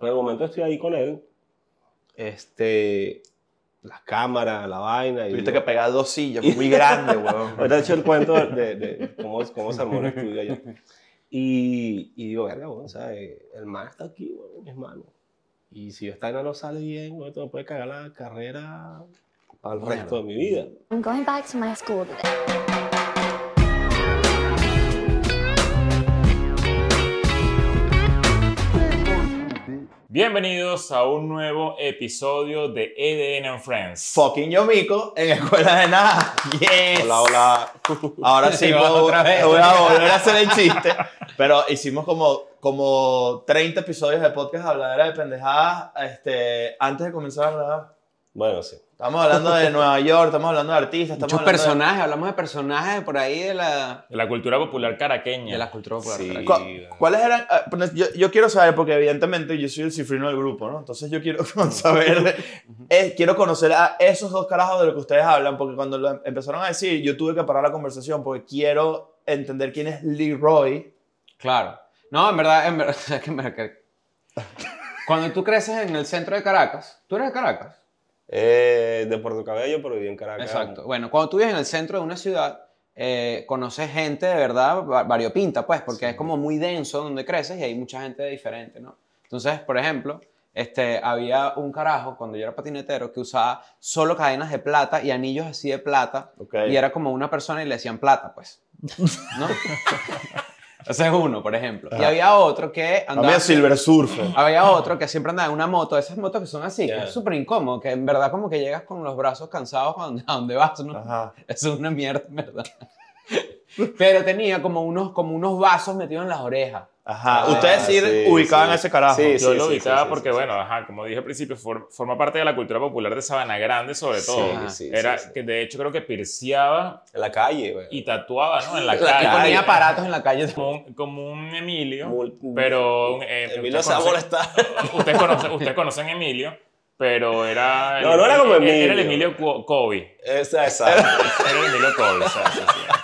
Pero en el momento estoy ahí con él, este, las cámaras, la vaina. Y Tuviste yo- que pegar dos sillas, muy grande, weón. Ahorita he hecho el cuento de, de cómo, cómo se armó el estudio allá. Y, y digo, verga, o sea, eh, el man está aquí, en mis manos. Y si esta vaina no sale bien, bueno, esto me puede cagar la carrera para el resto de mi vida. I'm going back to my school today. Bienvenidos a un nuevo episodio de EDN and Friends. Fucking Yomico en Escuela de Nada. Yes. Hola, hola. Ahora sí, otra vez. voy a volver a hacer el chiste. Pero hicimos como, como 30 episodios de podcast habladera de pendejadas este, antes de comenzar a grabar. Bueno, sí. Estamos hablando de Nueva York, estamos hablando de artistas, estamos Muchos hablando de- personajes, hablamos de personajes por ahí de la, De la cultura popular caraqueña. de la cultura popular. Sí. por ¿Cu- aquí. ¿Cuáles eran? ah, pues, Yo, yo quiero saber, porque evidentemente yo soy el cifrino del grupo, ¿no? Entonces yo quiero saber, eh, quiero conocer a esos dos carajos de lo que ustedes hablan, porque cuando lo em- empezaron a decir, yo tuve que parar la conversación porque quiero entender quién es Leroy. Claro. No, en verdad, en verdad, en verdad que- Cuando tú creces en el centro de Caracas, ¿tú eres de Caracas? Eh, de Puerto Cabello, pero viví en Caracas. Exacto. Bueno, cuando tú vives en el centro de una ciudad, eh, conoces gente de verdad va- variopinta, pues, porque es como muy denso donde creces y hay mucha gente diferente, ¿no? Entonces, por ejemplo, este, había un carajo cuando yo era patinetero que usaba solo cadenas de plata y anillos así de plata Ok. y era como una persona y le decían plata, pues. ¿No? Ese es uno, por ejemplo. Y había otro que andaba... Había Silver Surfer. Había otro que siempre andaba en una moto, esas motos que son así, Ya. que es súper incómodo, que en verdad como que llegas con los brazos cansados a donde, a donde vas, ¿no? Ajá. Eso es una mierda, en verdad. Pero tenía como unos, como unos vasos metidos en las orejas. Ajá. Ah, Ustedes sí, sí, ubicaban sí. ese carajo. Sí, Yo lo sí, ubicaba sí, porque, sí, sí. bueno, ajá, como dije al principio, for- forma parte de la cultura popular de Sabana Grande, sobre todo. Sí, sí, Era sí, sí. que de hecho creo que pirciaba En la calle, güey. y tatuaba, ¿no? En la Y calle. ponía aparatos en la calle. Como un, como un Emilio, Mul- pero... eh, Emilio conocen- molestar. Ustedes conocen, ustedes conocen a Emilio, pero era... el- No, no era como Era el Emilio. Emilio Kobe. Esa, exacto. Era el Emilio Kobe, o sea, sí, sí.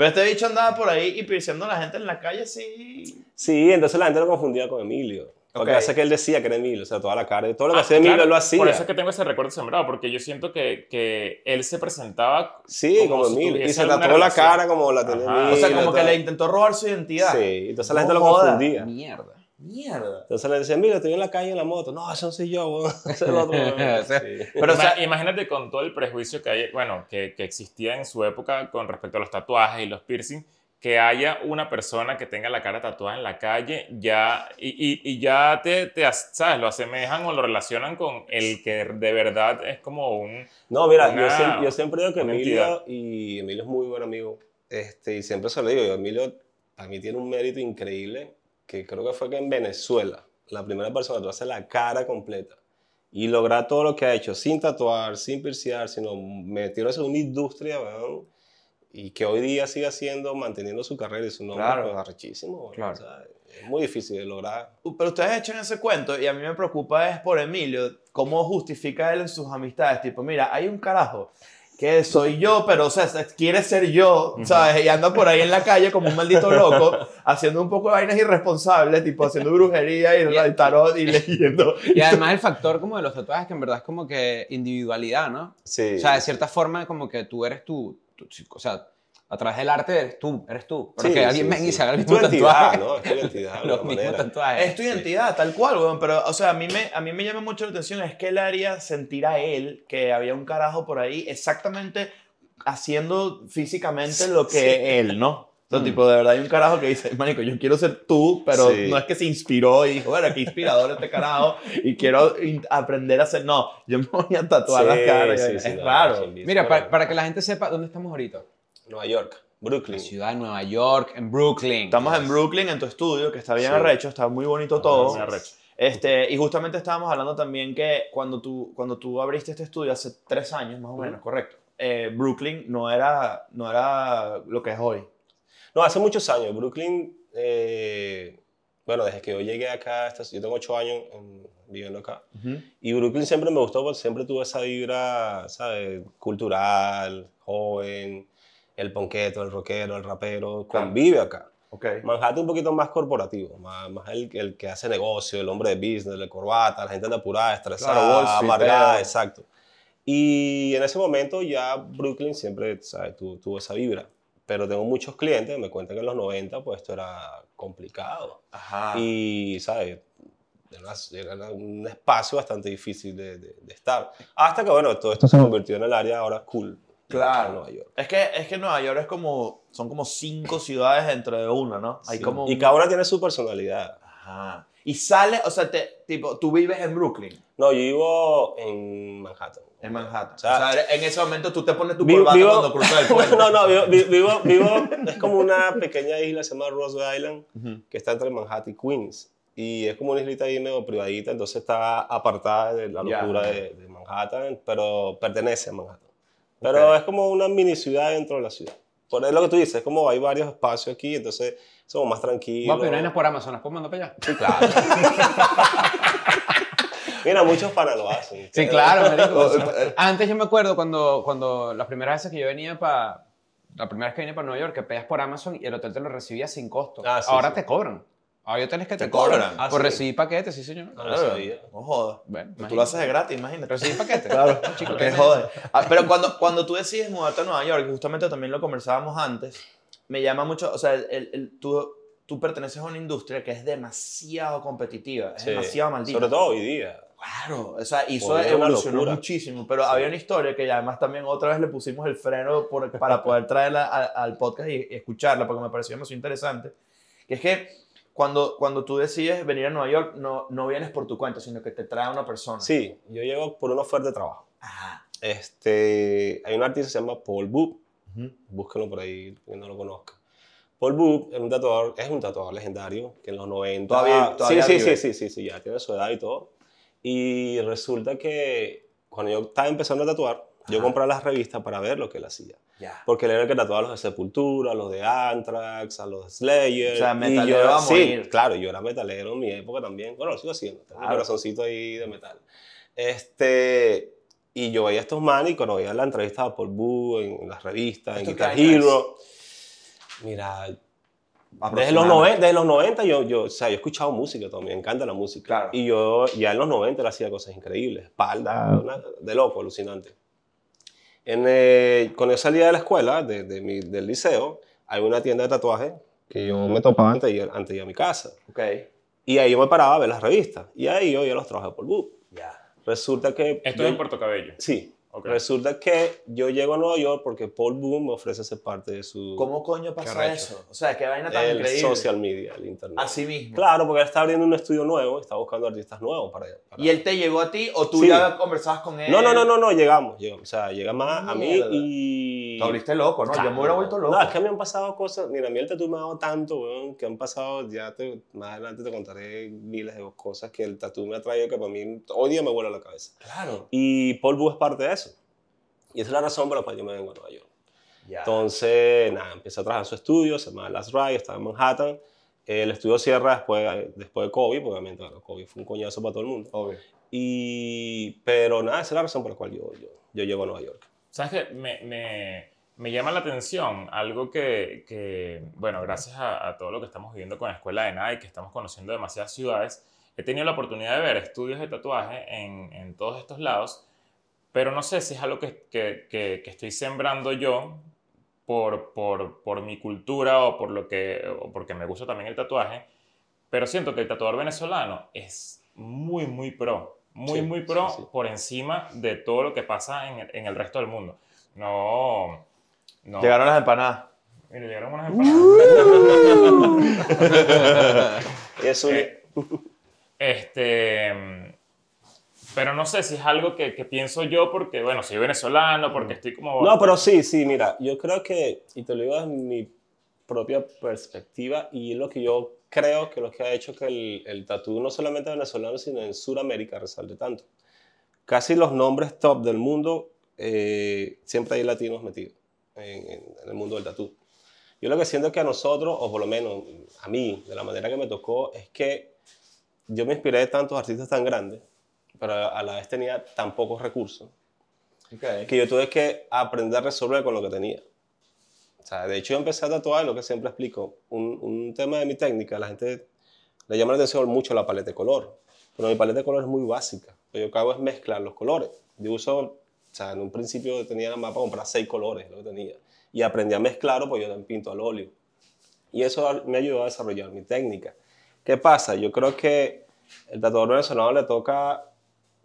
Pero este bicho andaba por ahí y pirciando a la gente en la calle, sí. Sí, entonces la gente lo confundía con Emilio. Porque hace que él decía que era Emilio, o sea, toda la cara, todo lo que Ah, hacía Emilio claro, lo hacía. Por eso es que tengo ese recuerdo sembrado, porque yo siento que, que él se presentaba Sí, como, como si Emilio. Y se tatuó la cara como la tenía Ajá. Emilio. O sea, como que le intentó robar su identidad. Sí, entonces la gente lo confundía. Mierda. Mierda. Entonces le decía, mira, estoy en la calle en la moto. No, ese no soy yo, weón. Ese es el otro. Sí. Pero, o sea, imagínate con todo el prejuicio que hay, bueno, que, que existía en su época con respecto a los tatuajes y los piercing, que haya una persona que tenga la cara tatuada en la calle ya y, y- y ya te, te, ¿sabes? Lo asemejan o lo relacionan con el que de verdad es como un... No, mira, Una- yo, siempre, yo siempre digo que Emilio, entidad. y Emilio es muy buen amigo, este, y siempre se lo digo, yo, Emilio a mí tiene un mérito increíble, que creo que fue que en Venezuela, la primera persona hace la cara completa, y lograr todo lo que ha hecho, sin tatuar, sin piercear, sino metiéndose en una industria, weón, y que hoy día sigue haciendo, manteniendo su carrera y su nombre, Claro. pues arrechísimo, Claro. o sea, es muy difícil de lograr. pero ustedes echan ese cuento y a mí me preocupa es por Emilio, cómo justifica él en sus amistades. Tipo, mira, hay un carajo que soy yo, pero o sea, se- quiere ser yo, ¿sabes? Y anda por ahí en la calle como un maldito loco, haciendo un poco de vainas irresponsables, tipo haciendo brujería y, Y- tarot y leyendo. Y además el factor como de los tatuajes, que en verdad es como que individualidad, ¿no? Sí. O sea, de cierta forma como que tú eres tú, tú, chico, o sea, a través del arte eres tú, eres tú. Pero Sí, que alguien sí, venga y sí. se haga el Es tu mismo identidad, tatuaje. ¿no? Es tu identidad, Los mismos tatuajes. Es tu identidad, tal cual, weón. Pero, o sea, a mí, me, a mí me llama mucho la atención es que él haría sentir a él que había un carajo por ahí exactamente haciendo físicamente lo que él, ¿no? O sea, Mm. tipo, de verdad hay un carajo que dice, manico, yo quiero ser tú, pero Sí. no es que se inspiró y dijo, bueno, qué inspirador este carajo y quiero aprender a hacer, no, yo me voy a tatuar la Sí, cara. sí, es sí, no, raro. Mira, para, para que la gente sepa dónde estamos ahorita. Nueva York, Brooklyn. La ciudad de Nueva York, en Brooklyn. Estamos en Brooklyn, en tu estudio, que está bien Sí. arrecho, está muy bonito todo. Me arrecho. Este, y justamente estábamos hablando también que cuando tú, cuando tú abriste este estudio hace tres años más o menos, correcto, eh, Brooklyn no era, no era lo que es hoy. No, hace muchos años. Brooklyn, eh, bueno, desde que yo llegué acá, yo tengo ocho años en- viviendo acá. Y Brooklyn siempre me gustó porque siempre tuve esa vibra, ¿sabes? Cultural, joven, el ponqueto, el rockero, el rapero, convive acá. Ok. Manhattan un poquito más corporativo, más, más el, el que hace negocio, el hombre de business, de corbata, la gente anda apurada, estresada, Claro, amargada, pero- exacto. Y en ese momento ya Brooklyn siempre, ¿sabes? Tu- tuvo esa vibra. Pero tengo muchos clientes que me cuentan que en los 90 pues esto era complicado. Ajá. Y, ¿sabes? Era, era un espacio bastante difícil de, de- de estar. Hasta que, bueno, todo esto se convirtió en el área ahora cool. Claro. Nueva York. Es que, es que Nueva York es como, son como cinco ciudades dentro de una, ¿no? Hay Sí. como Y un- cada una tiene su personalidad. Ajá. Y sale, o sea, te, tipo, tú vives en Brooklyn, No, yo vivo en Manhattan. en Manhattan. O O sea, sea, en ese momento tú te pones tu Vivo- corbata vivo- cuando cruzas el puente. no, no, vivo, vi- vivo, vivo- es como una pequeña isla, se llama Island, Ujú. que está entre Manhattan y Queens. Y es como una islita ahí medio privadita, entonces está apartada de la locura de, de Manhattan, pero pertenece a Manhattan. Pero Ok. es como una mini ciudad dentro de la ciudad. Por eso lo que tú dices, es como hay varios espacios aquí, entonces somos más tranquilos. Vamos a pedir por Amazon, ¿las puedo mandar para allá? Sí, claro. Mira, muchos panas lo hacen. Sí, claro, marico. Antes yo me acuerdo cuando, cuando las primeras veces que yo venía para... La primera vez que vine para Nueva York, que pegas por Amazon y el hotel te lo recibía sin costo. Ah, sí, Ahora sí. te cobran. Hay hoteles que te, ¿Te cobran, cobran? Ah, por sí. recibir paquetes, sí, señor. Sabía. No jodas. Bueno, Tú lo haces de gratis, imagínate. Recibir paquetes. Claro, Chico, que ¿qué jode. Ah, pero cuando, cuando tú decides mudarte a Nueva York, justamente también lo conversábamos antes, me llama mucho, o sea, el, el- el- tú, tú perteneces a una industria que es demasiado competitiva, es Sí. demasiado maldita. Sobre todo hoy día. Claro, o sea, Joder, una evolucionó muchísimo, pero Sí. había una historia que además también otra vez le pusimos el freno por- para poder traerla a- al podcast y, y escucharla, porque me pareció demasiado interesante, que es que cuando, cuando tú decides venir a Nueva York, no, no vienes por tu cuenta, sino que te trae una persona. Sí, yo llego por una oferta de trabajo. Ajá. Este, hay un artista que se llama Paul Boop, Ujú. búsquenlo por ahí, quien no lo conozca. Paul Boop es un tatuador, es un tatuador legendario que en los 90... Todavía- todavía sí, sí, sí, sí, sí, sí, ya tiene su edad y todo. Y resulta que cuando yo estaba empezando a tatuar, yo Ajá. compraba las revistas para ver lo que él hacía. Porque él era el que tatuaba a los de Sepultura, a los de Anthrax, a los de Slayer. O sea, metalero yo, a Sí, morir. claro, yo era metalero en mi época también. Bueno, lo sigo haciendo. Tengo un corazoncito ahí de metal. Este, y yo veía a estos manes y cuando veía la entrevista a Paul Boo en, en las revistas, en ¿Esto Guitar Hero. Mira, desde los, Aproximadamente. 90, desde los 90 yo, yo, o sea, yo he escuchado música también, me encanta la música. Claro. Y yo ya en los 90 él hacía cosas increíbles, espalda, una- de loco, alucinante. En, eh, cuando yo salía de la escuela, de, de mi- del liceo, hay una tienda de tatuajes que yo me topaba antes de, ir, antes de ir a mi casa. Ok. Y ahí yo me paraba a ver las revistas. Y ahí yo ya los trabajé por Book. Ya. Resulta que... Esto yo- es en Puerto Cabello. Sí. Resulta que yo llego a Nueva York porque Paul Boom me ofrece ser parte de su... ¿Cómo coño pasa eso? O sea, qué vaina tan el increíble. social media, el internet. Así mismo. Claro, porque él está abriendo un estudio nuevo, está buscando artistas nuevos para... para- ¿Y él te llegó a ti o tú Sí. ya conversabas con él? No, no, no, no, no, llegamos, llegamos. O sea, llega más a mí y... Te volviste loco, ¿no? Yo me hubiera Claro. vuelto loco. No, es que me han pasado cosas. Mira, a mí el tatu me ha dado tanto, weón, que han pasado. Ya te, más adelante te contaré miles de cosas que el tatu me ha traído que para mí hoy día me vuela la cabeza. Claro. Y Paul Boo es parte de eso. Y esa es la razón por la cual yo me vengo a Nueva York. Ya. Entonces, nada, empecé a trabajar en su estudio, se llama Last Ride, estaba en Manhattan. El estudio cierra después, después de COVID, porque obviamente bueno, COVID fue un coñazo para todo el mundo. Obvio. Y, pero nada, esa es la razón por la cual yo, yo, yo llego a Nueva York. ¿Sabes qué? Me, me, me llama la atención algo que, que bueno, gracias a, a todo lo que estamos viviendo con la Escuela de Nike, que estamos conociendo demasiadas ciudades, he tenido la oportunidad de ver estudios de tatuaje en, en todos estos lados, pero no sé si es algo que, que, que- que estoy sembrando yo por, por, por mi cultura o, por lo que, o porque me gusta también el tatuaje, pero siento que el tatuador venezolano es muy, muy pro, muy, Sí, muy pro sí, sí. por encima de todo lo que pasa en el, en el resto del mundo. No, no. Llegaron las empanadas. Mira, llegaron unas empanadas. Y eso, Eh, este, pero no sé si es algo que, que pienso yo porque, bueno, soy venezolano, porque estoy como... No, pero sí, sí, mira, yo creo que, y te lo digo desde mi propia perspectiva, y es lo que yo creo que lo que ha hecho que el, el tatú no solamente venezolano, sino en Sudamérica resalte tanto. Casi los nombres top del mundo, eh, siempre hay latinos metidos en, en- en el mundo del tatú. Yo lo que siento es que a nosotros, o por lo menos a mí, de la manera que me tocó, es que yo me inspiré de tantos artistas tan grandes, pero a la vez tenía tan pocos recursos Ok. que yo tuve que aprender a resolver con lo que tenía. O sea, de hecho yo empecé a tatuar, lo que siempre explico, un, un tema de mi técnica, la gente le llama la atención mucho la paleta de color, pero mi paleta de color es muy básica. Lo que hago es mezclar los colores. Yo uso, o sea, en un principio tenía más para comprar seis colores, lo que tenía, y aprendí a mezclarlo, pues yo también pinto al óleo. Y eso me ayudó a desarrollar mi técnica. ¿Qué pasa? Yo creo que el tatuador venezolano le toca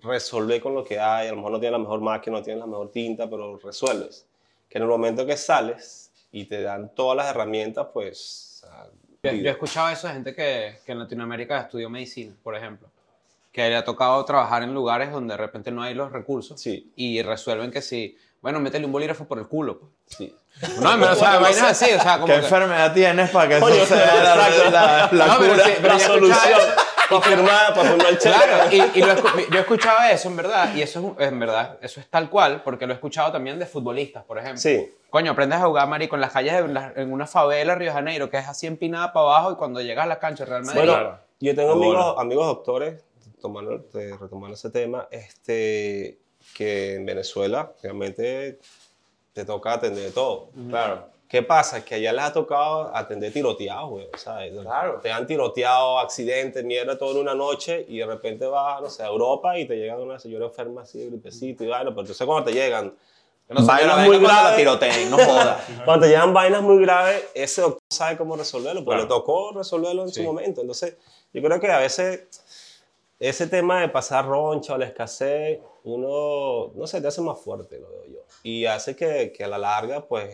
resolver con lo que hay. A lo mejor no tiene la mejor máquina, no tiene la mejor tinta, pero resuelves. Que en el momento que sales y te dan todas las herramientas, pues... Yo, yo he escuchado eso de gente que, que en Latinoamérica estudió medicina, por ejemplo. Que le ha tocado trabajar en lugares donde de repente no hay los recursos. Sí. Y resuelven que si, bueno, métele un bolígrafo por el culo. Pues. sí. No, pero, o sea, vainas así, o sea, como ¿Qué que- enfermedad tienes para que eso sea la, la, la No, pero cura? sí, pero la yo he solución para firmar, para firmar el cheque. Claro, y, y lo escu- yo he escuchado eso en verdad, y eso es, en verdad, eso es tal cual, porque lo he escuchado también de futbolistas, por ejemplo. Sí. Coño, aprendes a jugar, marico, en las calles, de la- en una favela, Río de Janeiro, que es así empinada para abajo, y cuando llegas a la cancha Real Madrid... Bueno, Claro. yo tengo Bueno. amigos, amigos doctores, tomando, te- retomando ese tema, este, que en Venezuela realmente te toca atender todo. Claro. ¿Qué pasa? Que allá les ha tocado atender tiroteados, güey. ¿sabes? Claro. Te han tiroteado, accidentes, mierda, todo en una noche y de repente vas, no sé, a Europa y te llegan una señora enferma así de gripecito y vaina, pero entonces cuando te llegan No vainas muy graves, tiroteen, no jodas. cuando te llegan vainas muy graves, ese doctor sabe cómo resolverlo, porque Claro. le tocó resolverlo en Sí. su momento. Entonces, yo creo que a veces ese tema de pasar roncha o la escasez, uno, no sé, te hace más fuerte, lo veo yo. Y hace que, que a la larga, pues,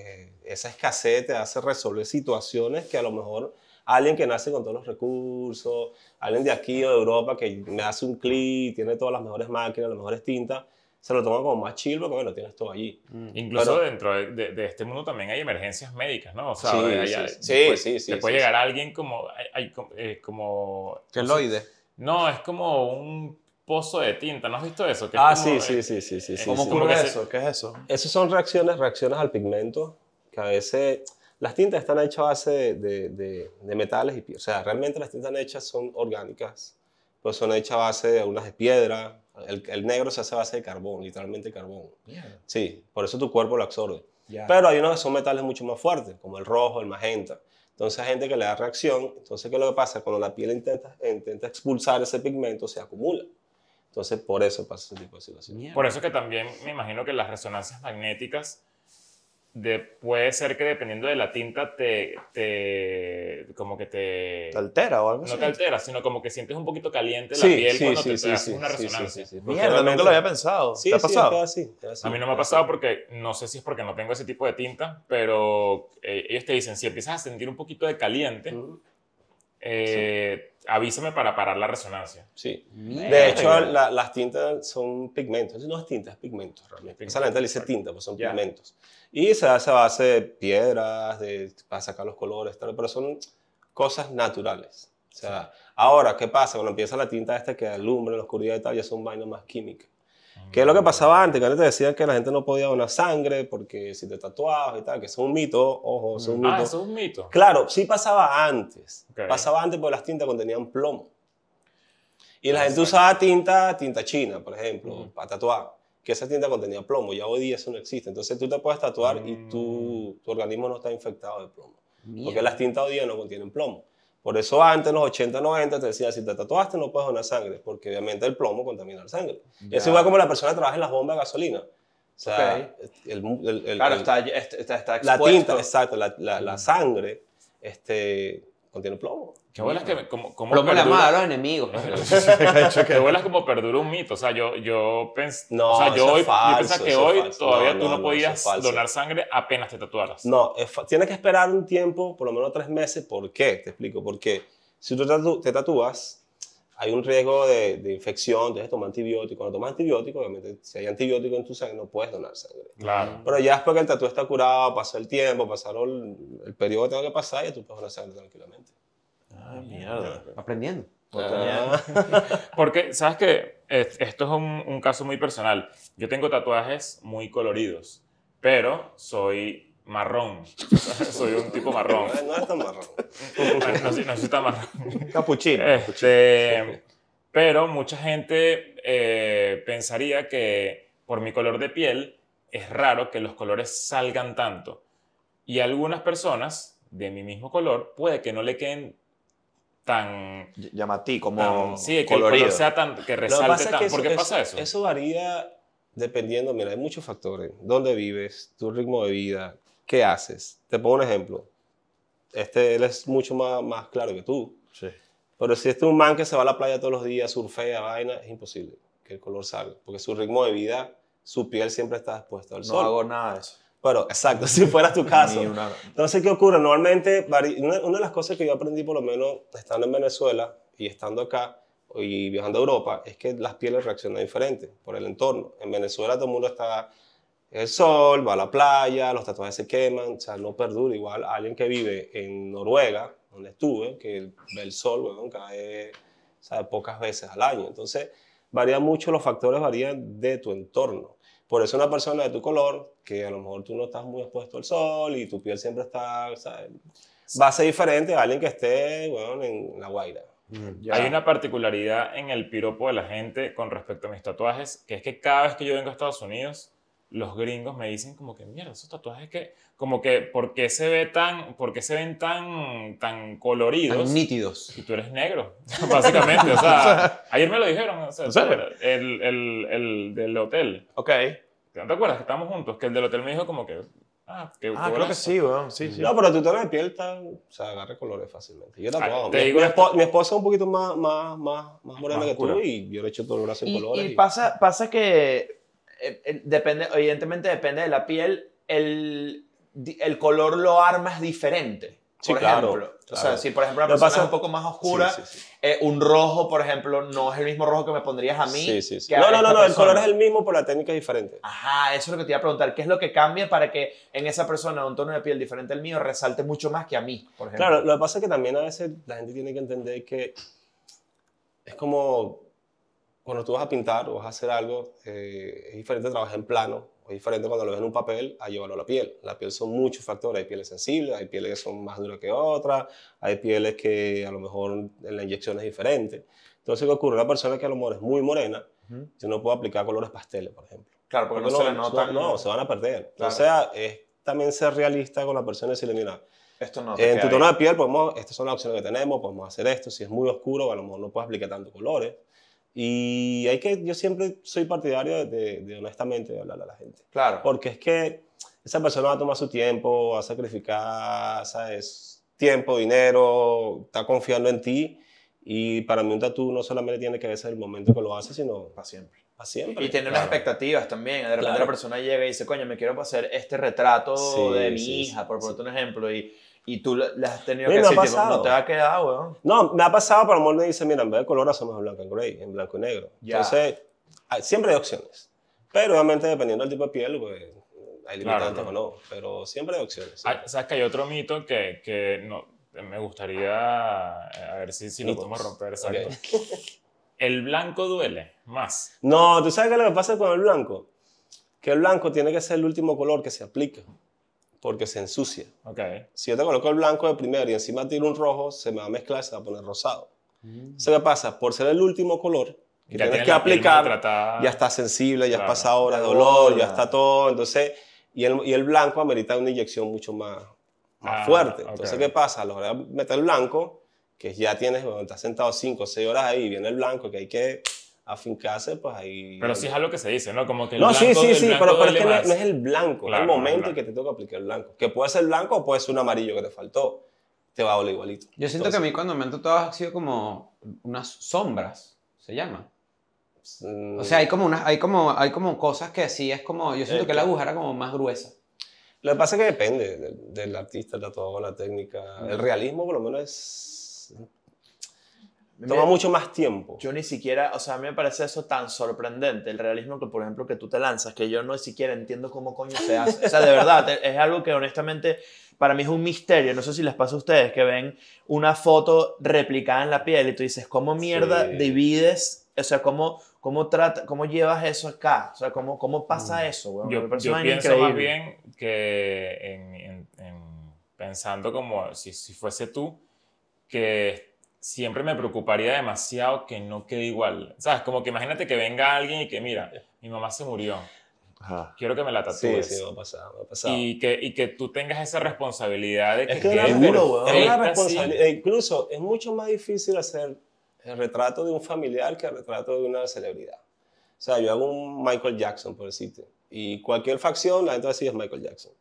esa escasez te hace resolver situaciones que a lo mejor alguien que nace con todos los recursos, alguien de aquí o de Europa que me hace un clic, tiene todas las mejores máquinas, las mejores tintas, se lo toma como más chill porque, bueno, tienes todo allí. Incluso Pero- dentro de, de- de este mundo también hay emergencias médicas, ¿no? O sea, Sí, hay- sí, hay- sí. te Sí, sí, sí, Te puede sí, llegar alguien como... hay- hay como- eh, como Queloide. No, es como un pozo de tinta, ¿no has visto eso? Que es Ah, como, sí, eh, sí, sí, sí, sí. eh, sí, ¿Cómo sí. como ocurre eso? ¿Qué es eso? Esas son reacciones, reacciones al pigmento, que a veces las tintas están hechas a base de, de- de- de metales y piedras. O sea, realmente las tintas hechas son orgánicas, pues son hechas a base de unas de piedra. El, el negro se hace a base de carbón, literalmente carbón. Sí, por eso tu cuerpo lo absorbe. Pero hay unos que son metales mucho más fuertes, como el rojo, el magenta. Entonces hay gente que le da reacción. Entonces, ¿qué es lo que pasa? Cuando la piel intenta, intenta expulsar ese pigmento, se acumula. Entonces, por eso pasa ese tipo de situaciones. Por eso que también me imagino que las resonancias magnéticas de, puede ser que dependiendo de la tinta te, te como que te ¿Te altera o algo así? no te altera, sino como que sientes un poquito caliente la Sí, piel sí, cuando sí, te, sí, te haces una resonancia. sí, sí, porque Mierda, nunca lo había pensado. Sí, ¿Te ha sí, pasado? así, A mí no me ha pasado así. porque no sé si es porque no tengo ese tipo de tinta, pero eh, ellos te dicen, si empiezas a sentir un poquito de caliente, eh, avísame para parar la resonancia. Sí. Mierda. De hecho, la- las tintas son pigmentos. No es tinta, es pigmentos realmente. Esa la gente le dice tinta, pues son Ya. pigmentos. Y se hace a base de piedras, de, para sacar los colores, tal, pero son cosas naturales. O sea, ahora, ¿qué pasa? Cuando empieza la tinta esta que alumbra en la oscuridad y tal, ya son vainas más químicas. ¿Qué es lo que pasaba antes? Que antes te decían que la gente no podía donar sangre porque si te tatuabas y tal, que eso es un mito, ojo, eso es un mito. Ah, eso es un mito. Claro, sí pasaba antes. Pasaba antes porque las tintas contenían plomo. Y la gente usaba tinta, tinta china, por ejemplo, para tatuar. Que esa tinta contenía plomo. Ya hoy día eso no existe. Entonces tú te puedes tatuar y Mm. tu, tu organismo no está infectado de plomo. Mierda. Porque las tintas hoy día no contienen plomo. Por eso antes, en los 80, 90, te decía, si te tatuaste no puedes donar sangre, porque obviamente el plomo contamina la sangre. Es igual como la persona que trabaja en las bombas de gasolina. O sea, el, el- el- Claro, está, está, está la tinta, exacto, la, la, la sangre este, contiene plomo. Qué bolas que como, como Plomo la perdura- mano a los enemigos. Qué bolas como perdura un mito. O sea, yo, yo pensé. No, o sea, yo, hoy, yo falso, pensaba que hoy falso. todavía No, tú no, no, podías donar sangre apenas te tatuaras. No, tienes que esperar un tiempo, por lo menos tres meses. ¿Por qué? Te explico. Porque si tú tatu- te tatúas, hay un riesgo de, de infección, entonces tomar antibiótico. Cuando tomas antibiótico, obviamente, si hay antibiótico en tu sangre, no puedes donar sangre. Claro. Pero ya después que el tatuaje está curado, pasó el tiempo, pasaron el, el periodo que tenga que pasar, ya tú puedes donar sangre tranquilamente. Ah, mierda. Aprendiendo. Ah. Porque, ¿sabes qué? Es- Esto es un, un caso muy personal. Yo tengo tatuajes muy coloridos, pero soy marrón. soy un tipo marrón. No, no es tan marrón. No, no está marrón. Capuchino. Este, pero mucha gente eh, pensaría que por mi color de piel es raro que los colores salgan tanto. Y algunas personas de mi mismo color puede que no le queden tan... Llamatí, como tan- sí, que el colorido. color sea tan... que resalte pasa es tan... que ¿Por qué pasa eso? Eso varía dependiendo, mira, hay muchos factores. ¿Dónde vives? Tu ritmo de vida. ¿Qué haces? Te pongo un ejemplo. Este, él es mucho más, más claro que tú. Sí. Pero si este es un man que se va a la playa todos los días, surfea, vaina, es imposible que el color salga. Porque su ritmo de vida, su piel siempre está expuesta al No sol. hago nada de eso. Pero, exacto, si fuera tu caso. Entonces, ¿qué ocurre? Normalmente, una, de las cosas que yo aprendí, por lo menos estando en Venezuela y estando acá y viajando a Europa, es que las pieles reaccionan diferente por el entorno. En Venezuela todo el mundo está el sol, va a la playa, los tatuajes se queman, o sea, no perdura. Igual alguien que vive en Noruega, donde estuve, que ve el sol, weón, cae pocas veces al año. Entonces, varía mucho, los factores varían de tu entorno. Por eso una persona de tu color, que a lo mejor tú no estás muy expuesto al sol y tu piel siempre está, ¿sabes? va a ser diferente a alguien que esté, bueno, en La Guaira. Ya. Hay una particularidad en el piropo de la gente con respecto a mis tatuajes, que es que cada vez que yo vengo a Estados Unidos, los gringos me dicen como que, mierda, esos tatuajes que, como que, ¿por qué se ve tan, por qué se ven tan, tan coloridos? Tan nítidos. Y tú eres negro, básicamente. O sea, ayer me lo dijeron, o sea, ¿En serio? el, el, el del hotel. Ok. ¿No te acuerdas que estábamos juntos? Que el del hotel me dijo como que, ah, que Ah, creo que sí, weón. Sí, sí. No, pero tu tono de piel está, o sea, agarra colores fácilmente. Yo tatuado. te mi, digo mi esto- espo- mi esposa es un poquito más, más, más, más morena Más que tú y yo le he hecho todo el brazo en Y, colores. y y- pasa, pasa que eh, eh, depende, evidentemente depende de la piel, el, el color lo armas diferente. Sí, por claro, ejemplo. O sea, claro. si por ejemplo una persona pasa- es un poco más oscura, Sí, sí, sí. eh, un rojo, por ejemplo, no es el mismo rojo que me pondrías a mí. Sí, sí, sí. que a No, no, no, no, el color es el mismo, pero la técnica es diferente. Ajá, eso es lo que te iba a preguntar. ¿Qué es lo que cambia para que en esa persona un tono de piel diferente al mío resalte mucho más que a mí, por ejemplo? Claro, lo que pasa es que también a veces la gente tiene que entender que es como cuando tú vas a pintar o vas a hacer algo, eh, es diferente trabajar en plano, o es diferente cuando lo ves en un papel a llevarlo a la piel. La piel son muchos factores, hay pieles sensibles, hay pieles que son más duras que otras, hay pieles que a lo mejor en la inyección es diferente. Entonces, ¿qué ocurre? Una persona que a lo mejor es muy morena, Ujú. yo no puedo aplicar colores pasteles, por ejemplo. Claro, porque, Porque no, se le notan. no, se van a perder. Claro. O sea, es también ser realista con la persona y decirle, mira, Esto no. en tu tono bien. de piel, podemos, estas son las opciones que tenemos, podemos hacer esto. Si es muy oscuro, a lo mejor no puedes aplicar tanto colores. Y hay que, yo siempre soy partidario de, de- de honestamente hablarle a la gente. Claro. Porque es que esa persona va a tomar su tiempo, va a sacrificar, ¿sabes? Tiempo, dinero, está confiando en ti. Y para mí un tatu no solamente tiene que ser el momento que lo hace, sino Para siempre. para siempre. Y tener unas expectativas también. De repente Claro. la persona llega y dice, coño, me quiero hacer este retrato Sí, de mi sí, hija, sí, por ponerte un ejemplo, y, y tú le has tenido Sí, que me ha decir, tipo, pasado. no te va a quedar, weón. No, me ha pasado, pero amor me dice, mira, en vez de color hacemos en blanco y gray, en blanco y negro. Ya. Entonces, hay- siempre hay opciones. Pero obviamente dependiendo del tipo de piel, pues hay limitantes claro. o no. Pero siempre hay opciones. Ah, ¿Sabes que hay otro mito que, que no, me gustaría a ver si, si lo podemos romper? Exacto. Ok. El blanco duele más. No, ¿tú sabes qué es lo que pasa con el blanco? Que el blanco tiene que ser el último color que se aplica, porque se ensucia. Ok. Si yo te coloco el blanco de primero y encima tiro un rojo, se me va a mezclar, se va a poner rosado. Entonces, ¿qué pasa? Por ser el último color que Ya tienes que aplicar, ya está sensible, ya Claro. has pasado horas de dolor, ya está todo. Entonces, y el, y el blanco amerita una inyección mucho más, más Ah, fuerte. Entonces, ¿qué pasa? A la hora de meter el blanco, que ya tienes, cuando estás sentado 5 o 6 horas ahí y viene el blanco, que hay que afincarse, pues ahí. Pero sí es algo que se dice, ¿no? Como que el No, blanco, sí, sí, el sí, pero, pero es que no, es el blanco, Claro, es el momento blanco. que te toca aplicar el blanco. Que puede ser blanco o puede ser un amarillo que te faltó. Te va a doler igualito. Yo siento que a mí cuando me han tatuado ha sido como unas sombras, se llama. O sea, hay como, unas, hay como, hay como cosas que sí es como, yo siento Eh, que la aguja era como más gruesa. Lo que pasa es que depende del, del artista, el tatuador, la técnica. El realismo, por lo menos, es. Toma Me- mucho más tiempo. Yo ni siquiera, o sea, a mí me parece eso tan sorprendente, el realismo que, por ejemplo, que tú te lanzas, que yo no siquiera entiendo cómo coño se hace. O sea, de verdad, es algo que honestamente para mí es un misterio. No sé si les pasa a ustedes que ven una foto replicada en la piel y tú dices, ¿cómo mierda Sí. divides? O sea, ¿cómo, cómo, trata, cómo llevas eso acá? O sea, ¿cómo, cómo pasa eso? weón? Yo, Me parece yo pienso vaina más increíble. bien que en, en- en- pensando como si, si fuese tú, que siempre me preocuparía demasiado que no quede igual. ¿Sabes? Como que imagínate que venga alguien y que, mira, mi mamá se murió. Ajá. quiero que me la Sí, tatúes. sí, me ha pasado, me ha pasado. y, que, y que tú tengas esa responsabilidad de que Es que quede duro, weón. es una responsabilidad. E incluso es mucho más difícil hacer el retrato de un familiar que el retrato de una celebridad. O sea, yo hago un Michael Jackson, por decirte. Y cualquier facción, la gente va a decir es Michael Jackson.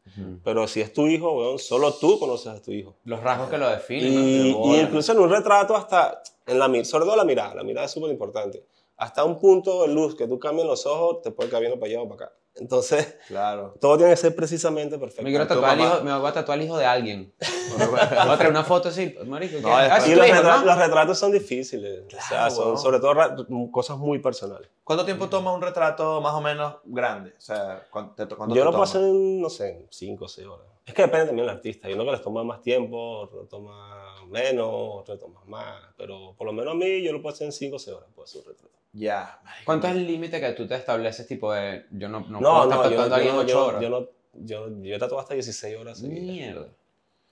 Pero si es tu hijo, weón, solo tú conoces a tu hijo. Los rasgos que lo definen. Y, incluso en un retrato hasta, en la, mi- sobre todo la mirada, la mirada es súper importante. Hasta un punto de luz que tú cambies los ojos, te puede caer viendo para allá o para acá. Entonces, Claro. todo tiene que ser precisamente perfecto. Me quiero Tu tatuar al hijo, me voy a tatuar al hijo de alguien. voy a traer una foto así, marico. No, Ah, Y los, hijo, retra- ¿no? los retratos son difíciles. o sea, son sobre todo cosas muy personales. ¿Cuánto tiempo toma un retrato más o menos grande? O sea, ¿cuánto, Yo lo paso en, no sé, 5 o 6 horas. Es que depende también del artista. Hay uno que les toma más tiempo, otro toma menos, otro toma más. Pero por lo menos a mí yo lo puedo hacer en 5 o 6 horas. Puedo hacer un retrato. Ya. ¿Cuánto es el límite que tú te estableces, tipo de, yo no, no, No, puedo no, estar yo, tatuando a alguien yo, 8 yo, horas? yo no, yo, yo he tatuado hasta 16 horas. seguidas. Mierda.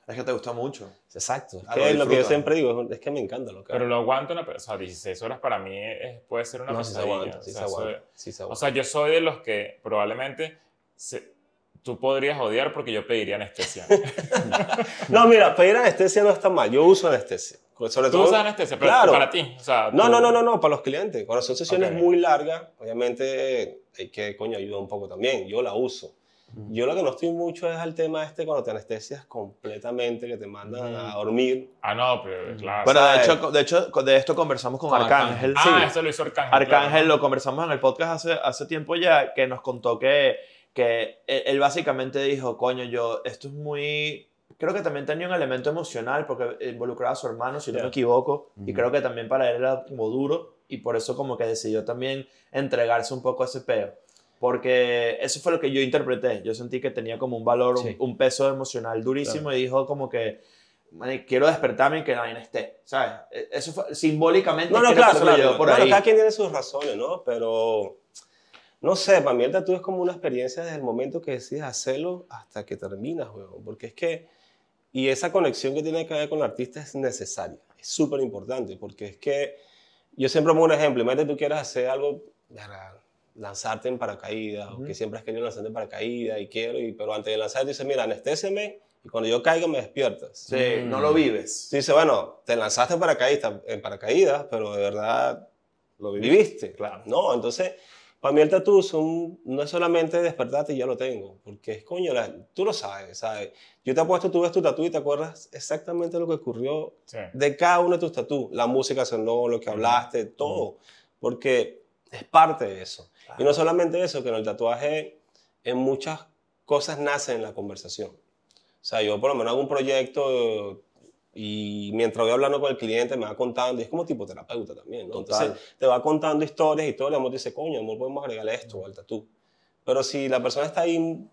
Es que te gusta mucho. Exacto. Es Ah, que lo es que yo siempre digo, es que me encanta lo que Pero lo aguanta una persona. O sea, 16 horas para mí es- puede ser una No, si se pesadilla. aguanta, o si sea, se aguanta. es- sí se O aguanta. sea, yo soy de los que probablemente se- tú podrías odiar porque yo pediría anestesia. No, mira, pedir anestesia no está mal. Yo uso anestesia. Sobre tú todo, usas anestesia, pero Claro. para ti. O sea, No, tú- no, no, no, no, para los clientes. Cuando son sesiones Ok. muy largas, obviamente hay que, coño, ayuda un poco también. Yo la uso. Yo lo que no estoy mucho es al tema este cuando te anestesias completamente, que te mandan a dormir. Ah, no, pero claro. Bueno, de hecho, de hecho, de esto conversamos con Con Arcángel. ah, Sí. eso lo hizo Arcángel. Arcángel claro. lo conversamos en el podcast hace, hace tiempo ya, que nos contó que, que él, él básicamente dijo, coño, yo, esto es muy... Creo que también tenía un elemento emocional porque involucraba a su hermano, si no Ya. me equivoco, y creo que también para él era como duro y por eso como que decidió también entregarse un poco a ese peo. Porque eso fue lo que yo interpreté. Yo sentí que tenía como un valor, un- Sí. un, peso emocional durísimo y dijo como que, "Mani, quiero despertarme y que nadie esté. ¿Sabes? E- Eso fue simbólicamente. No, no, claro, claro. por Bueno, ahí. cada quien tiene sus razones, ¿no? Pero, no sé, para mí el tatu es como una experiencia desde el momento que decides hacerlo hasta que terminas, weón. Porque es que, y esa conexión que tiene que haber con el artista es necesaria, es súper importante, porque es que, yo siempre pongo un ejemplo, imagínate tú quieres hacer algo, lanzarte en paracaídas, o que siempre has querido lanzarte en paracaídas, y quiero, y, pero antes de lanzarte dices, mira, anestésiame, y cuando yo caiga me despiertas. Sí, no lo vives. Tú dices, bueno, te lanzaste en paracaídas, en paracaídas, pero de verdad lo viviste. Claro. No, entonces, para mí el tatu son, no es solamente despertarte y ya lo tengo, porque es coño, la- tú lo sabes, ¿sabes? Yo te apuesto, tú ves tu tatu y te acuerdas exactamente lo que ocurrió Sí. de cada uno de tus tatu, la música sonó, lo que hablaste, todo, porque es parte de eso. Y no solamente eso, que en el tatuaje en muchas cosas nace en la conversación. O sea, yo por lo menos hago un proyecto y mientras voy hablando con el cliente me va contando, y es como tipo terapeuta también, ¿no? Total. Entonces te va contando historias y todo, y el amor dice, coño, amor, podemos agregarle esto al tatu. Pero si la persona está ahí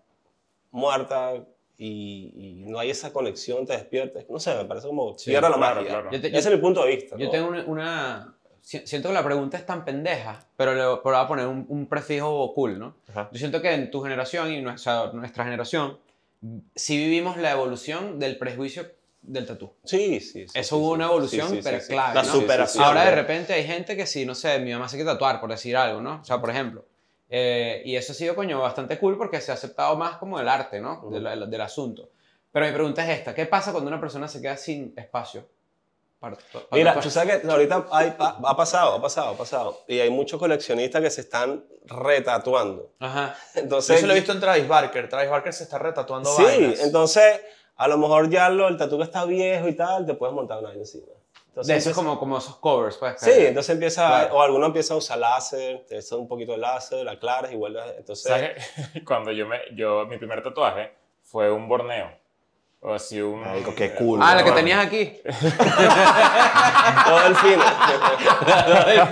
muerta y, y no hay esa conexión, te despiertas, no sé, me parece como Sí, cierra la claro, magia. claro. Yo te- Ese es mi punto de vista. Yo ¿no? tengo una, una- si- Siento que la pregunta es tan pendeja, pero le pero voy a poner un, un prefijo cool, ¿no? Ajá. Yo siento que en tu generación y nuestra, nuestra generación, sí vivimos la evolución del prejuicio del tatú. Sí, sí. sí, Eso sí, hubo sí. una evolución, Sí, pero clave, La ¿no? superación. Ahora de repente hay gente que sí, no sé, mi mamá se quiere tatuar, por decir algo, ¿no? O sea, por ejemplo. eh, y eso ha sido, coño, bastante cool porque se ha aceptado más como el arte, ¿no? Ujú. Del- del asunto. Pero mi pregunta es esta, ¿qué pasa cuando una persona se queda sin espacio? Para, para Mira, tú sabes que ahorita hay- ha, ha pasado, ha pasado, ha pasado. Y hay muchos coleccionistas que se están retatuando. Ajá. Yo Entonces, eso lo he visto en Travis Barker. Travis Barker se está retatuando Sí, vainas. entonces a lo mejor ya lo, el tatu que está viejo y tal, te puedes montar una vaina encima. Entonces, De eso es como, como esos covers, pues. Sí, entonces empieza, Claro. o alguno empieza a usar láser, te echa un poquito de láser, la aclaras y vuelves. Entonces, ¿Sabes? Cuando yo me, yo, mi primer tatuaje fue un borneo. O así un... Marico, qué cool. Ah, la que tenías aquí. todo el fin.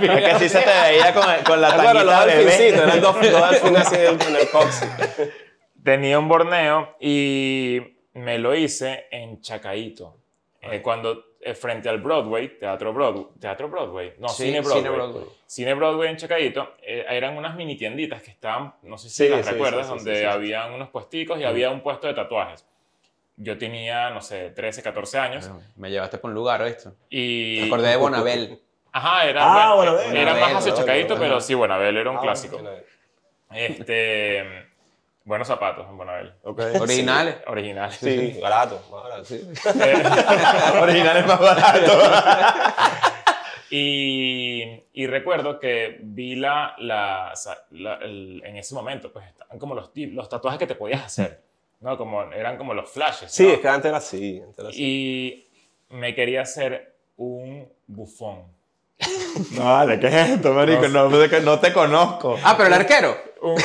Es que así se te veía con, con la Bueno, los tanguita bebé. delfincitos, eran dos, dos delfines así en, en el coxis. Tenía un borneo y me lo hice en Chacaito. Eh, cuando eh, frente al Broadway, Teatro Broadway, Teatro Broadway, no, Sí, Cine Broadway. Cine Broadway. Cine Broadway en Chacaito, eh, eran unas mini tienditas que estaban, no sé si Sí, las sí, recuerdas, sí, sí, donde sí, sí. habían unos puesticos y había un puesto de tatuajes. Yo tenía, no sé, 13, 14 años Me llevaste por un lugar, ¿oíste? y... Me acordé de Bonabel. Ajá, era, Ah, bueno, Bonabel. era más hacia Chacaito, pero sí, Bonabel era un Ah, clásico. bueno. Este, Buenos zapatos en Bonabel. Originales. Originales. Sí, barato, más barato, sí. Originales más baratos. Y, y recuerdo que vi la, la, la- el- en ese momento, pues estaban como los, los tatuajes que te podías hacer, ¿no? Como, eran como los flashes. Sí, ¿no? es que antes era así. Antes era así. Y me quería hacer un bufón. No, vale, ¿qué es esto, marico? No, no te conozco. Ah, pero el arquero. Un,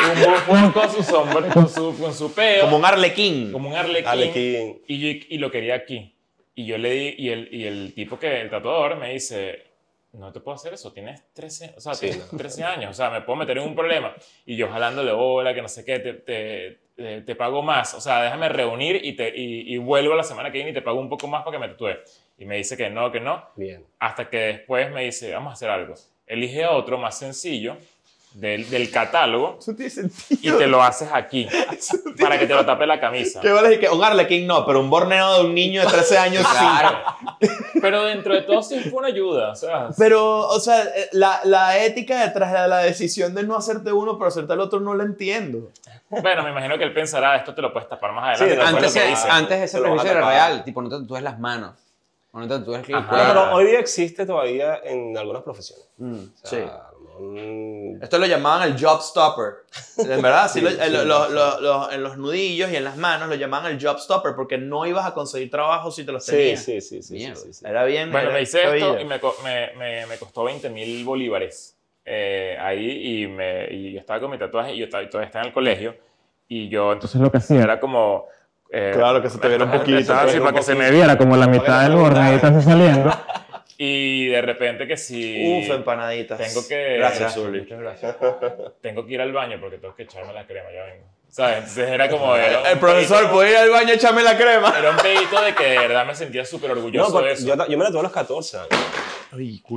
un bufón con su sombra, con su, con su peo. Como un arlequín. como un arlequín. Arlequín. Y, yo- y lo quería aquí. Y yo le di, y el, y el tipo que, el tatuador me dice, no te puedo hacer eso, tienes 13, o sea, Sí, tienes no. 13 años, o sea, me puedo meter en un problema. Y yo jalándole bola, que no sé qué, te, te, te- te pago más, o sea, déjame reunir y, te, y, y vuelvo la semana que viene y te pago un poco más para que me tatúe. Y me dice que no, que no, Bien. hasta que después me dice, vamos a hacer algo. Elige otro más sencillo del, del catálogo Eso tiene y sentido. te lo haces aquí, para que te lo tape la camisa. ¿Qué vale? Que un arlequín no, pero un borneo de un niño de 13 años sí. Pero dentro de todo sí fue una ayuda, o sea, Pero, o sea, eh, la, la ética detrás de la decisión de no hacerte uno pero hacerte el otro no la entiendo. bueno, me imagino que él pensará, esto te lo puedes tapar más adelante. Sí, Antes, lo que hice. antes ese Te lo vas a prejuicio era tapar. real. Tipo, no te tatúes las manos. O no te tatúes el Ajá. Bueno, cuello. pero hoy día existe todavía en algunas profesiones. Mm. O sea, mm, Esto lo llamaban el job stopper. En verdad, sí, Sí, lo- sí, lo- lo- lo- lo- en los nudillos y en las manos lo llamaban el job stopper porque no ibas a conseguir trabajo si te los tenías. sí, sí, sí, sí, Mierda. sí, sí. Era bien. Bueno, era me hice esto y me, me, me, me costó 20 mil bolívares eh, ahí y, me, y yo estaba con mi tatuaje y yo estaba- todavía estaba en el colegio y yo entonces lo que hacía era como... eh, Claro, que se te viera un poquito, así para que se me viera como la mitad del borde ahí casi saliendo y de repente que si... Uf, empanaditas. Tengo que- Gracias, Zuli. muchas gracias. tengo que ir al baño porque tengo que echarme la crema, ya vengo. ¿Sabes? Entonces era como... Era El profesor, pedito- ¿puede ir al baño a echarme la crema? Era un pedito de que de verdad me sentía súper No, orgulloso porque de eso. yo, yo me la tuve a los 14 años. A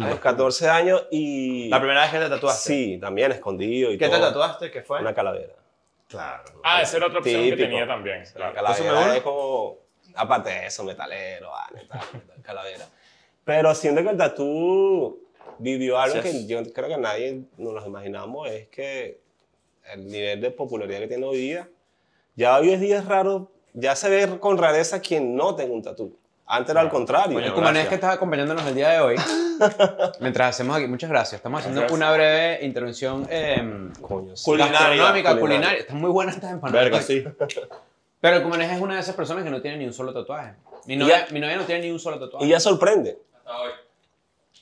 los 14 años y... La primera vez que te tatuaste. Sí, también escondido y ¿Qué te todo. tatuaste? ¿Qué fue? Una calavera. Claro. Ah, esa era otra opción que Típico. tenía también. La claro. Me calavera es como... Aparte de eso, metalero, ah, neta, calavera. Pero siento que el tatú vivió algo Gracias. que yo creo que nadie nos lo imaginamos, es que el nivel de popularidad que tiene hoy día, ya hoy día es raro, ya se ve con rareza quien no tenga un tatú. Antes era al contrario. Coño, cumanés que estás acompañándonos el día de hoy, mientras hacemos aquí, muchas gracias. Estamos haciendo Gracias. una breve intervención eh, Coño, sí. Culinaria, culinaria. culinaria. Están muy buenas estas empanadas. Verga, sí. Pero el cumanés es una de esas personas que no tiene ni un solo tatuaje. Mi novia, mi novia no tiene ni un solo tatuaje. Y ya sorprende.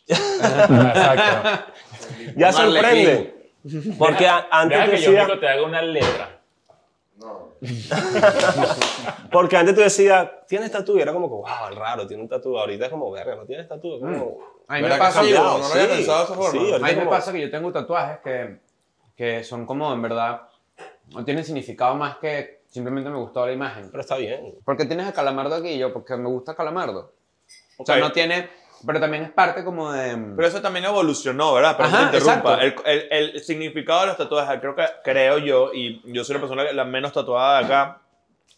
Exacto. Ya sorprende. Porque a- antes Deja tú que yo te haga una letra. porque antes tú decías, tienes tatú y era como que, wow, raro, tiene un tatú. Ahorita es como, verga, no tienes tatú. Es como, A mí me ¿Verdad que pasa, sí? yo- no lo había pensado de esa forma. Sí, a mí me como- pasa que yo tengo tatuajes que, que son como, en verdad, no tienen significado más que simplemente me gustó la imagen. Pero está bien. Porque tienes a Calamardo aquí y yo, porque me gusta Calamardo. O sea, no tiene, pero también es parte como de... Pero eso también evolucionó, ¿verdad? Pero Ajá, te interrumpa. El, el- el significado de los tatuajes, creo que creo yo, y yo soy la persona la menos tatuada de acá,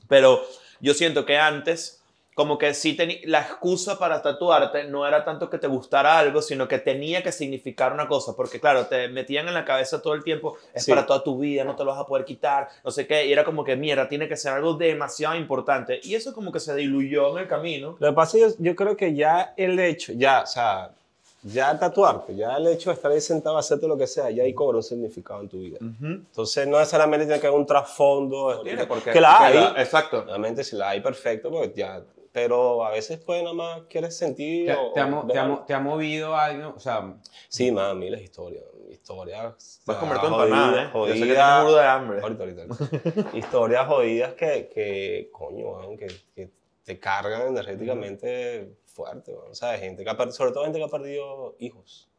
pero yo siento que antes, como que sí la excusa para tatuarte no era tanto que te gustara algo, sino que tenía que significar una cosa, porque claro, te metían en la cabeza todo el tiempo, es Sí. para toda tu vida, no te lo vas a poder quitar, no sé qué, y era como que mierda, tiene que ser algo demasiado importante, y eso como que se diluyó en el camino. Lo que pasa es yo, yo creo que ya el hecho, ya, o sea, ya tatuarte, ya el hecho de estar ahí sentado a hacerte lo que sea, ya ahí cobra un significado en tu vida. Entonces, no necesariamente tiene que haber un trasfondo. Tiene por qué. Que la hay. Porque Exacto. Obviamente, si la hay, perfecto, pues ya. Pero a veces, pues, nada más quieres sentir. ¿Te, o- te ha, te ha te ha movido algo? O sea, Sí, más, miles de historias. Historias. Puedes comer tu jodidas, empanada, ¿eh? Yo sé que jodidas. de hambre. Ahorita, ahorita. Historias jodidas que, que coño, weón, que, que te cargan energéticamente fuerte, weón. O sea, gente que ha perdido, sobre todo gente que ha perdido hijos.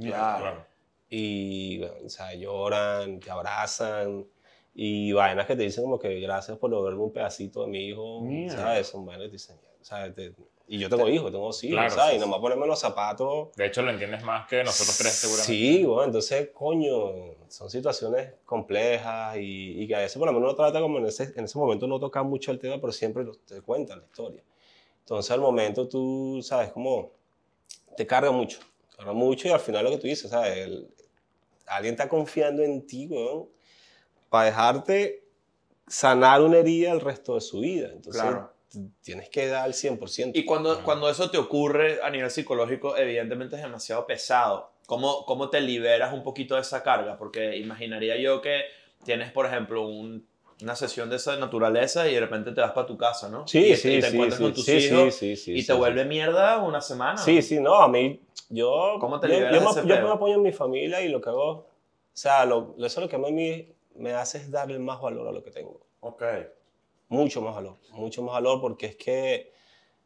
Claro. Y, weón, o sea, lloran, te abrazan. Y vainas que te dicen como que gracias por lograrme un pedacito de mi hijo. ¿sabes? Son vainas que dicen, ¿sabes? Te- y yo tengo hijos, tengo hijos, Claro, ¿sabes? sí, y nomás ponerme los zapatos De hecho, lo entiendes más que nosotros tres, seguramente. Sí, bueno, entonces, coño, son situaciones complejas y, y que a veces por lo menos uno trata como en ese, en ese momento no toca mucho el tema, pero siempre te cuentan la historia. Entonces al momento tú, sabes, como te carga mucho, te carga mucho y al final lo que tú dices, ¿sabes? El- alguien está confiando en ti, weón, para dejarte sanar una herida el resto de su vida. Entonces, Claro. tienes que dar el 100%. Y cuando, cuando eso te ocurre a nivel psicológico, evidentemente es demasiado pesado. ¿Cómo, ¿Cómo te liberas un poquito de esa carga? Porque imaginaría yo que tienes, por ejemplo, un- una sesión de esa naturaleza y de repente te vas para tu casa, ¿no? Sí, y, sí, y te sí, encuentras sí, con tus sí, sí, hijos sí, sí, y sí, te sí. vuelve mierda una semana. Sí, sí, no, a mí, yo, ¿Cómo te yo, liberas yo de me, yo me apoyo en mi familia y lo que hago, o sea, lo, eso es lo que a mí me hace es darle más valor a lo que tengo. Ok. Mucho más valor, mucho más valor porque es que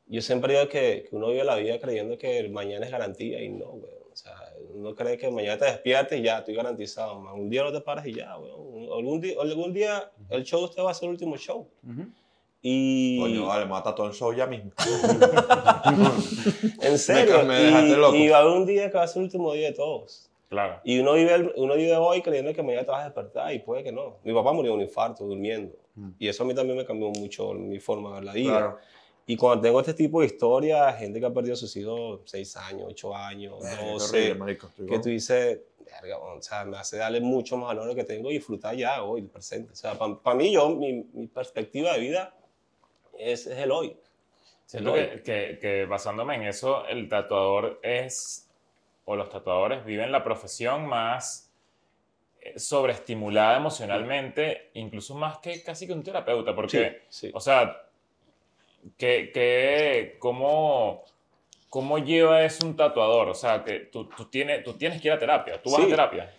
yo siempre digo que, que uno vive la vida creyendo que el mañana es garantía y no, güey. O sea, uno cree que mañana te despiertes y ya, estoy garantizado. man. Un día no te paras y ya, güey. Algún día, algún día el show usted va a ser el último show. Ujú. Y... Coño, vale, mata todo el show ya mismo. En serio. me dejaste y, loco. y va a haber un día que va a ser el último día de todos. Claro. Y uno vive, uno vive hoy creyendo que mañana te vas a despertar y puede que no. Mi papá murió de un infarto durmiendo. Y eso a mí también me cambió mucho mi forma de ver la vida. Claro. Y cuando tengo este tipo de historias, gente que ha perdido a sus hijos 6 años, 8 años, Qué 12, horrible, marico. Estoy que tú dices, verga, o sea, me hace darle mucho más valor a lo que tengo y disfrutar ya hoy, el presente. O sea, para mí, yo, mi, mi perspectiva de vida es, es el hoy. Siento que, que, que basándome en eso, el tatuador es, o los tatuadores viven la profesión más eh, sobreestimulada emocionalmente, incluso más que casi que un terapeuta, porque, Sí, sí. o sea, que, que, ¿cómo, ¿cómo lleva eso un tatuador? O sea, que tú, tú, tienes, tú tienes que ir a terapia, tú vas Sí. a terapia.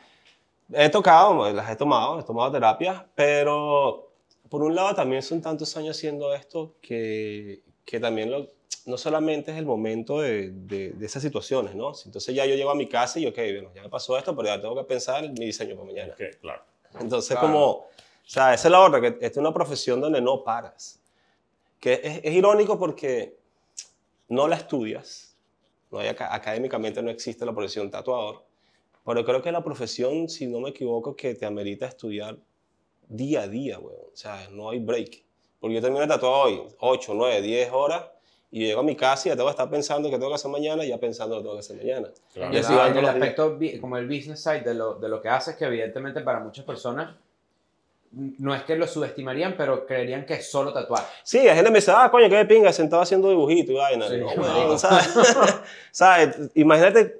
He tocado, las he tomado, he tomado terapias, pero por un lado también son tantos años haciendo esto que, que también lo- no solamente es el momento de, de, de esas situaciones, ¿no? Entonces ya yo llego a mi casa y, ok, bueno, ya me pasó esto, pero ya tengo que pensar en mi diseño para mañana. Que, claro. Entonces, Claro. como, o sea, esa es la otra, que esta es una profesión donde no paras. Que es, es irónico porque no la estudias, no hay académicamente no existe la profesión tatuador, pero creo que la profesión, si no me equivoco, que te amerita estudiar día a día, weón. O sea, no hay break. Porque yo termino de tatuar hoy 8, 9, 10 horas y llego a mi casa y ya tengo que estar pensando que tengo que hacer mañana y ya pensando lo que tengo que hacer mañana. claro. Y así van en todos el los aspecto, como el business side de lo, de lo que haces, que evidentemente para muchas personas no es que lo subestimarían, pero creerían que es solo tatuar. Sí, la gente me dice, ah, coño, qué de pinga, sentado haciendo dibujitos y vaina. Sí, no, weón, ¿sabes? ¿Sabes? Imagínate,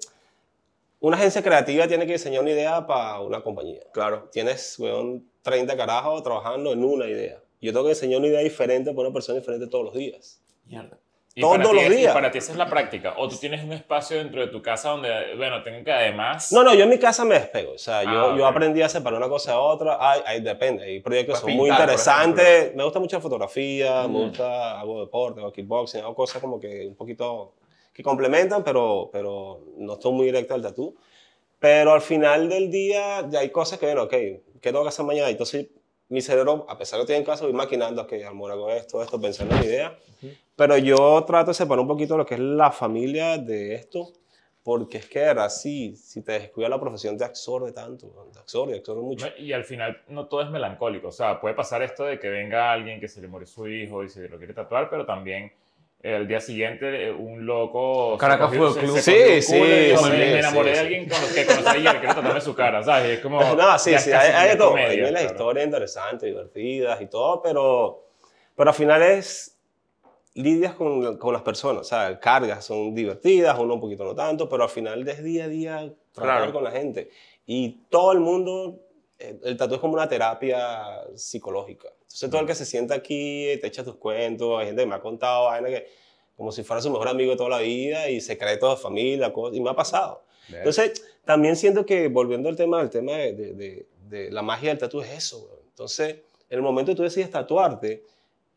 una agencia creativa tiene que diseñar una idea para una compañía. Claro. Tienes, weón, 30 carajos trabajando en una idea. Yo tengo que diseñar una idea diferente para una persona diferente todos los días. Mierda. Todos ti los es- y días. para ti esa es la práctica. O tú tienes un espacio dentro de tu casa donde, bueno, tengo que además... No, no, yo en mi casa me despego. O sea, yo, Ah, yo ok. aprendí a separar una cosa de otra. Hay, hay- depende. Hay proyectos que Puedes son muy pintar, por interesantes. Me gusta mucho la fotografía, me Mm. gusta, hago deporte, hago kickboxing, hago cosas como que un poquito que complementan, pero, pero no estoy muy directo al tatú. Pero al final del día ya hay cosas que, bueno, ok, ¿qué tengo que hacer mañana? Entonces mi cerebro, a pesar de que estoy en casa, voy maquinando, que amor, hago esto, esto, pensando en mi idea. Pero yo trato de separar un poquito lo que es la familia de esto, porque es que, de verdad, si, si te descuida la profesión, te absorbe tanto, te absorbe, te absorbe mucho. Y al final no todo es melancólico. O sea, puede pasar esto de que venga alguien que se le murió su hijo y se lo quiere tatuar, pero también al día siguiente eh, un loco... Caracas Fútbol Club. Sí, sí, dijo, sí, me, enamoré de alguien con los que conocí ayer, quiero tatuarme su cara, ¿sabes? Y es como... No, sí, sí, hay, hay de todo. comedia, hay las claro. historias interesantes, divertidas y todo, pero, pero al final es lidias con, con las personas, o sea, cargas son divertidas, uno un poquito no tanto, pero al final es día a día tratar Claro. con la gente. Y todo el mundo, el tatu es como una terapia psicológica. Entonces todo el que se sienta aquí te echa tus cuentos, hay gente que me ha contado vaina que como si fuera su mejor amigo de toda la vida y secretos de familia, cosas, y me ha pasado. Entonces, también siento que, volviendo al tema, el tema de, de- de- de la magia del tatu es eso. weón. Entonces, en el momento que tú decides tatuarte,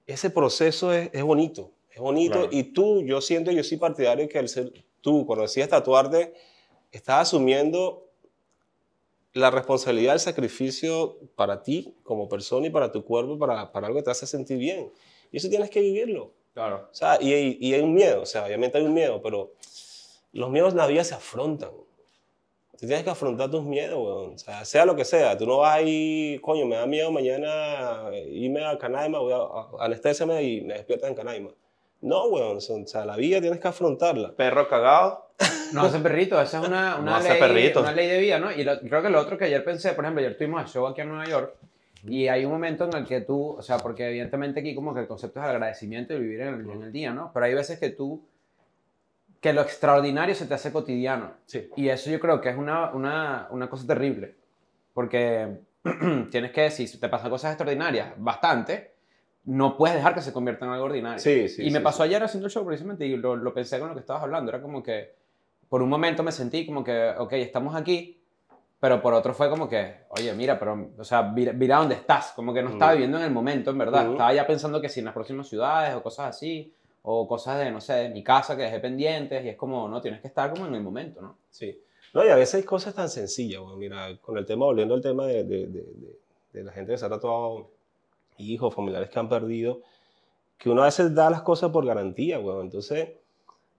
ese proceso es, es bonito. Es bonito. Claro. Y tú, yo siento, yo soy partidario que el ser, tú, cuando decides tatuarte, estás asumiendo la responsabilidad del sacrificio para ti como persona y para tu cuerpo, para, para algo que te hace sentir bien. Y eso tienes que vivirlo. Claro. O sea, y, hay- y hay un miedo, o sea, obviamente hay un miedo, pero los miedos en la vida se afrontan. Tú tienes que afrontar tus miedos, weón. O sea, sea lo que sea. Tú no vas ahí, coño, me da miedo mañana irme a Canaima, voy a, a y me despiertas en Canaima. No, weón. O sea, la vida tienes que afrontarla. Perro cagado. No hace perrito, esa es una, No una, hace ley, una ley de vida, ¿no? Y lo- creo que lo otro que ayer pensé, por ejemplo, ayer tuvimos el show aquí en Nueva York Y hay un momento en el que tú, o sea, porque evidentemente aquí como que el concepto es el agradecimiento y vivir en el, en el día, ¿no? Pero hay veces que tú, que lo extraordinario se te hace cotidiano. Sí. Y eso yo creo que es una, una, una cosa terrible. Porque tienes que, si te pasan cosas extraordinarias, bastante, no puedes dejar que se convierta en algo ordinario. Sí, sí, y me sí, pasó ayer haciendo el show precisamente y lo, lo pensé con lo que estabas hablando. Era como que, por un momento me sentí como que, ok, estamos aquí, pero por otro fue como que, oye, mira, pero, o sea, mira, mira dónde estás. Como que no estaba Ujú. viviendo en el momento, en verdad. Ujú. Estaba ya pensando que si en las próximas ciudades o cosas así, o cosas de, no sé, de mi casa que dejé pendientes, y es como, no, tienes que estar como en el momento, ¿no? Sí. No, y a veces hay cosas tan sencillas, bueno, mira, con el tema, volviendo al tema de, de, de, de- de la gente que se ha tatuado, hijos, familiares que han perdido, que uno a veces da las cosas por garantía, weón. Entonces,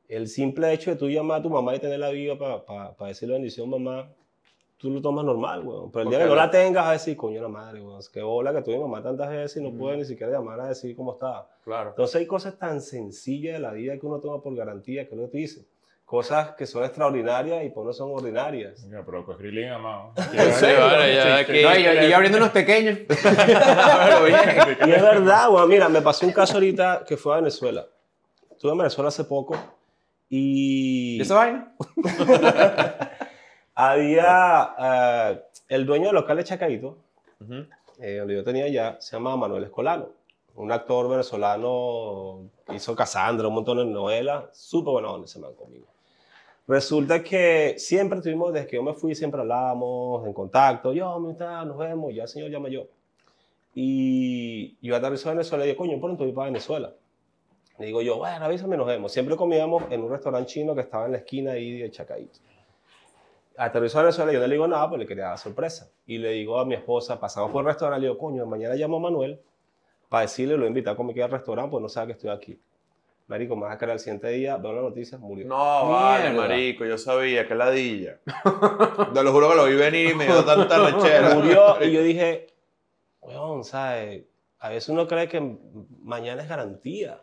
el simple hecho de tú llamar a tu mamá y tener la vida para decirle bendición, mamá, tú lo tomas normal, weón. Pero el día que no la- tengas, a decir, coño, la madre, weón, qué bola que tuve mi mamá tantas veces y no pude ni siquiera llamar a decir cómo estaba. Claro. Entonces hay cosas tan sencillas de la vida que uno toma por garantía, que uno te dice. Cosas que son extraordinarias y por no son ordinarias. Mira, pero con Krillin, amado. Sí, vale, ya aquí- No, y, yo, yo abriendo unos pequeños. Y es verdad, bueno, mira, me pasó un caso ahorita que fue a Venezuela. Estuve en Venezuela hace poco y ¿Y esa vaina? había eh, el dueño del local de Chacaito, Ujú. eh, donde yo tenía ya, se llama Manuel Escolano. Un actor venezolano que hizo Cassandra, un montón de novelas, súper bueno donde se man conmigo. Resulta que siempre estuvimos, desde que yo me fui, siempre hablábamos en contacto. Yo, ¿cómo está? Nos vemos. Ya el señor llama yo. Y yo aterrizo a Venezuela y digo, coño, pronto voy para Venezuela. Le digo yo, bueno, avísame, nos vemos. Siempre comíamos en un restaurante chino que estaba en la esquina ahí de Chacaito. Aterrizó a Venezuela y yo no le digo nada, pues le quería dar sorpresa. Y le digo a mi esposa, pasamos por el restaurante, le digo, coño, mañana llamo a Manuel para decirle, lo voy a comer al restaurante, pues no sabe que estoy aquí. Marico, más era el siguiente día, veo la noticia, murió. No, vale, marico, yo sabía, que ladilla. Te lo juro que lo vi venir y me dio tanta lechera. murió y yo dije, weón, ¿sabes? A veces uno cree que mañana es garantía.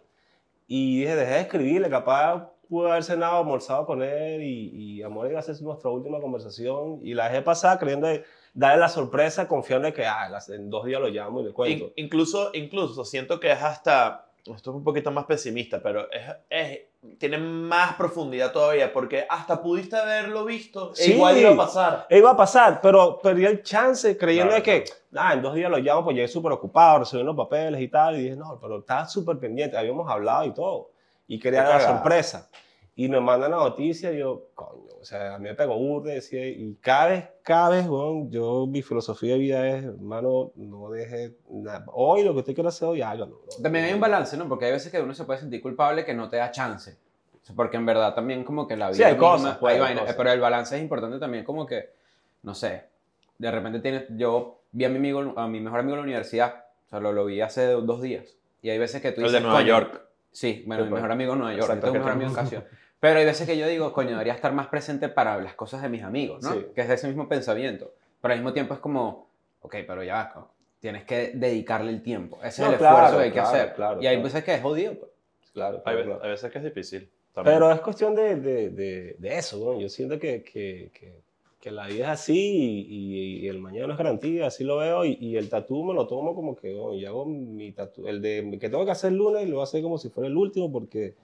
Y dije, dejé de escribirle, capaz pude haber cenado, almorzado con él y, y amor iba a ser nuestra última conversación. Y la dejé pasar creyendo de darle la sorpresa, confiando en que ah, en dos días lo llamo y le cuento. In- incluso, incluso siento que es hasta, esto es un poquito más pesimista, pero es, es- tiene más profundidad todavía, porque hasta pudiste haberlo visto, e Sí. igual iba a pasar. E iba a pasar, pero perdí el chance creyendo Claro, de que, ah, en dos días lo llamo, pues llegué súper ocupado, recibí los papeles y tal, y dije, no, pero estaba súper pendiente, habíamos hablado y todo, y quería la sorpresa. Y me mandan la noticia y yo, coño, sea, a mí me pegó burda, decía, y cada vez, cada vez, weón, yo, mi filosofía de vida es, hermano, no deje nada. Hoy lo que usted quiera hacer hoy, hágalo. ¿no? También hay un balance, ¿no? Porque hay veces que uno se puede sentir culpable que no te da chance. O sea, Porque en verdad también como que la vida Sí, hay misma- cosas, pues, hay hay vainas, cosas. pero el balance es importante también como que, no sé, de repente tienes, yo vi a mi amigo, a mi mejor amigo en la universidad, o sea, lo, lo vi hace dos días, y hay veces que tú El dices, de Nueva York. Sí, bueno, mi mejor amigo en Nueva York, tengo un que mejor amigo en. Casio. Pero hay veces que yo digo, coño, debería estar más presente para las cosas de mis amigos, ¿no? Sí. Que es ese mismo pensamiento. Pero al mismo tiempo es como, ok, pero ya va, co- tienes que dedicarle el tiempo. Ese No, es el claro, esfuerzo que hay que claro, hacer. claro, y hay claro. veces que es jodido. pues. Claro, Hay, veces que es difícil. también. Pero es cuestión de, de, de, de eso, ¿no? Yo siento que, que, que, que la vida es así y, y- y el mañana no es garantía, así lo veo. Y, y el tatú me lo tomo como que, oh, yo hago mi tatú, el de que tengo que hacer el lunes, lo voy a hacer como si fuera el último porque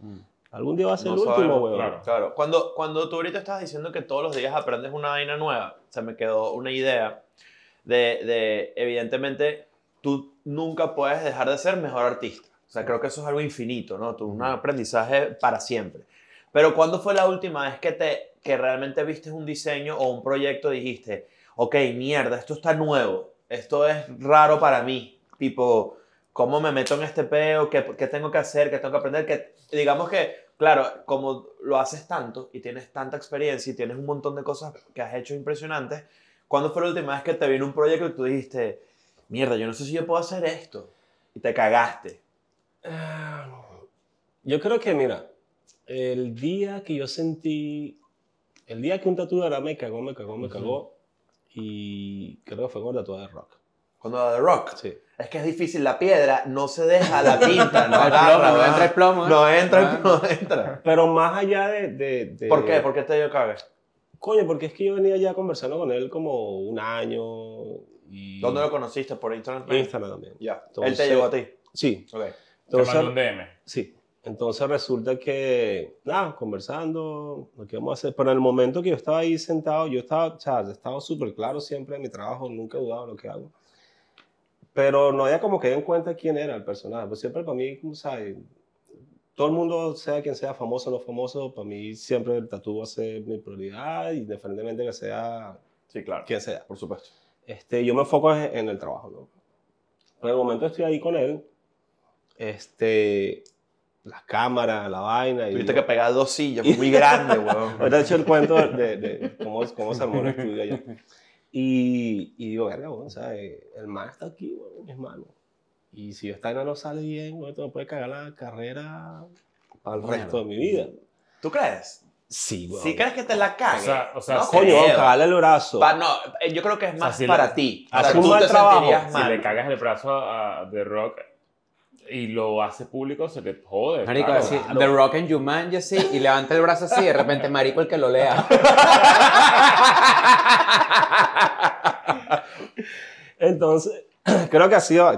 algún día va a ser No el último, sabemos, weón. claro. Claro, cuando, cuando tú ahorita estás diciendo que todos los días aprendes una vaina nueva, se me quedó una idea de, de, evidentemente, tú nunca puedes dejar de ser mejor artista. O sea, creo que eso es algo infinito, ¿no? Tú, un aprendizaje para siempre. Pero ¿cuándo fue la última vez que, te, que realmente viste un diseño o un proyecto y dijiste, ok, mierda, esto está nuevo, esto es raro para mí? Tipo, ¿cómo me meto en este peo? ¿Qué, qué tengo que hacer? ¿Qué tengo que aprender? Que, digamos que, claro, como lo haces tanto y tienes tanta experiencia y tienes un montón de cosas que has hecho impresionantes, ¿cuándo fue la última vez que te vino un proyecto y tú dijiste, mierda, yo no sé si yo puedo hacer esto? Y te cagaste. Ah, Yo creo que, mira, el día que yo sentí, el día que un tatuador me cagó, me cagó, me cagó, y creo que fue con el tatuador de rock. Cuando The Rock. Sí. Es que es difícil, la piedra no se deja, la pinta, no El agarra, plomo, no entra el plomo, ¿eh? No entra, Ah. no entra. Pero más allá de... de- de- ¿Por qué? ¿Por qué te dio cague? Coño, porque es que yo venía ya conversando con él como un año Y ¿Dónde lo conociste? ¿Por internet? Instagram también. Ya. Él Entonces- te llegó a ti. Sí. Ok. Te Entonces, mandó un DM. Sí. Entonces resulta que, nada, conversando, lo que vamos a hacer. Pero en el momento que yo estaba ahí sentado, yo estaba, o sea, estaba súper claro siempre en mi trabajo, nunca he dudado de lo que hago. Pero no había como que en cuenta quién era el personaje. Pues siempre para mí, como sabes, todo el mundo, sea quien sea, famoso o no famoso, para mí siempre el tatu va a ser mi prioridad, independientemente que sea Sí, claro. quien sea. Por supuesto. Este, yo me enfoco en, el trabajo, ¿no? Pero en el momento estoy ahí con él, este, las cámaras, la vaina. Y Tuviste que pegar dos sillas, muy grande, weón. Ahorita he hecho el cuento de, de cómo, cómo se armó el estudio allá. Y, y digo, verga, bueno, ¿sabes? El man está aquí, bueno, en mis manos. Y si esta vaina no sale bien, bueno, esto me puede cagar la carrera para el resto de mi vida. ¿Tú crees? Sí, weón. ¿Sí crees que te la cague? O sea- o sea, no. Coño, creo. vamos a cagarle el brazo. Pa- no, eh, yo creo que es más si para le- ti. O sea, un tú mal te trabajo. sentirías Si le cagas el brazo a The Rock y lo hace público, se te jode. Marico, claro. así, The Rock en Jumanji así, y levanta el brazo así, y de repente Marico el que lo lea. Entonces, creo que ha sido,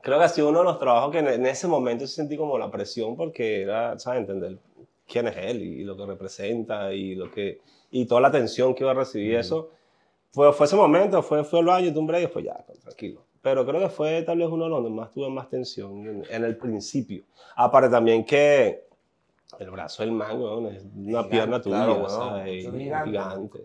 creo que ha sido uno de los trabajos que en, ese momento sentí como la presión porque era, ¿sabes? Entender quién es él y, lo que representa y lo que y toda la atención que iba a recibir eso. Fue, fue ese momento, fue, fue el baño, un break y fue ya, tranquilo. Pero creo que fue tal vez uno de los donde más tuve más tensión en, en el principio. Aparte también que el brazo del man, weón, es una pierna tuya, claro. ¿sabes? Es Gigante, gigante.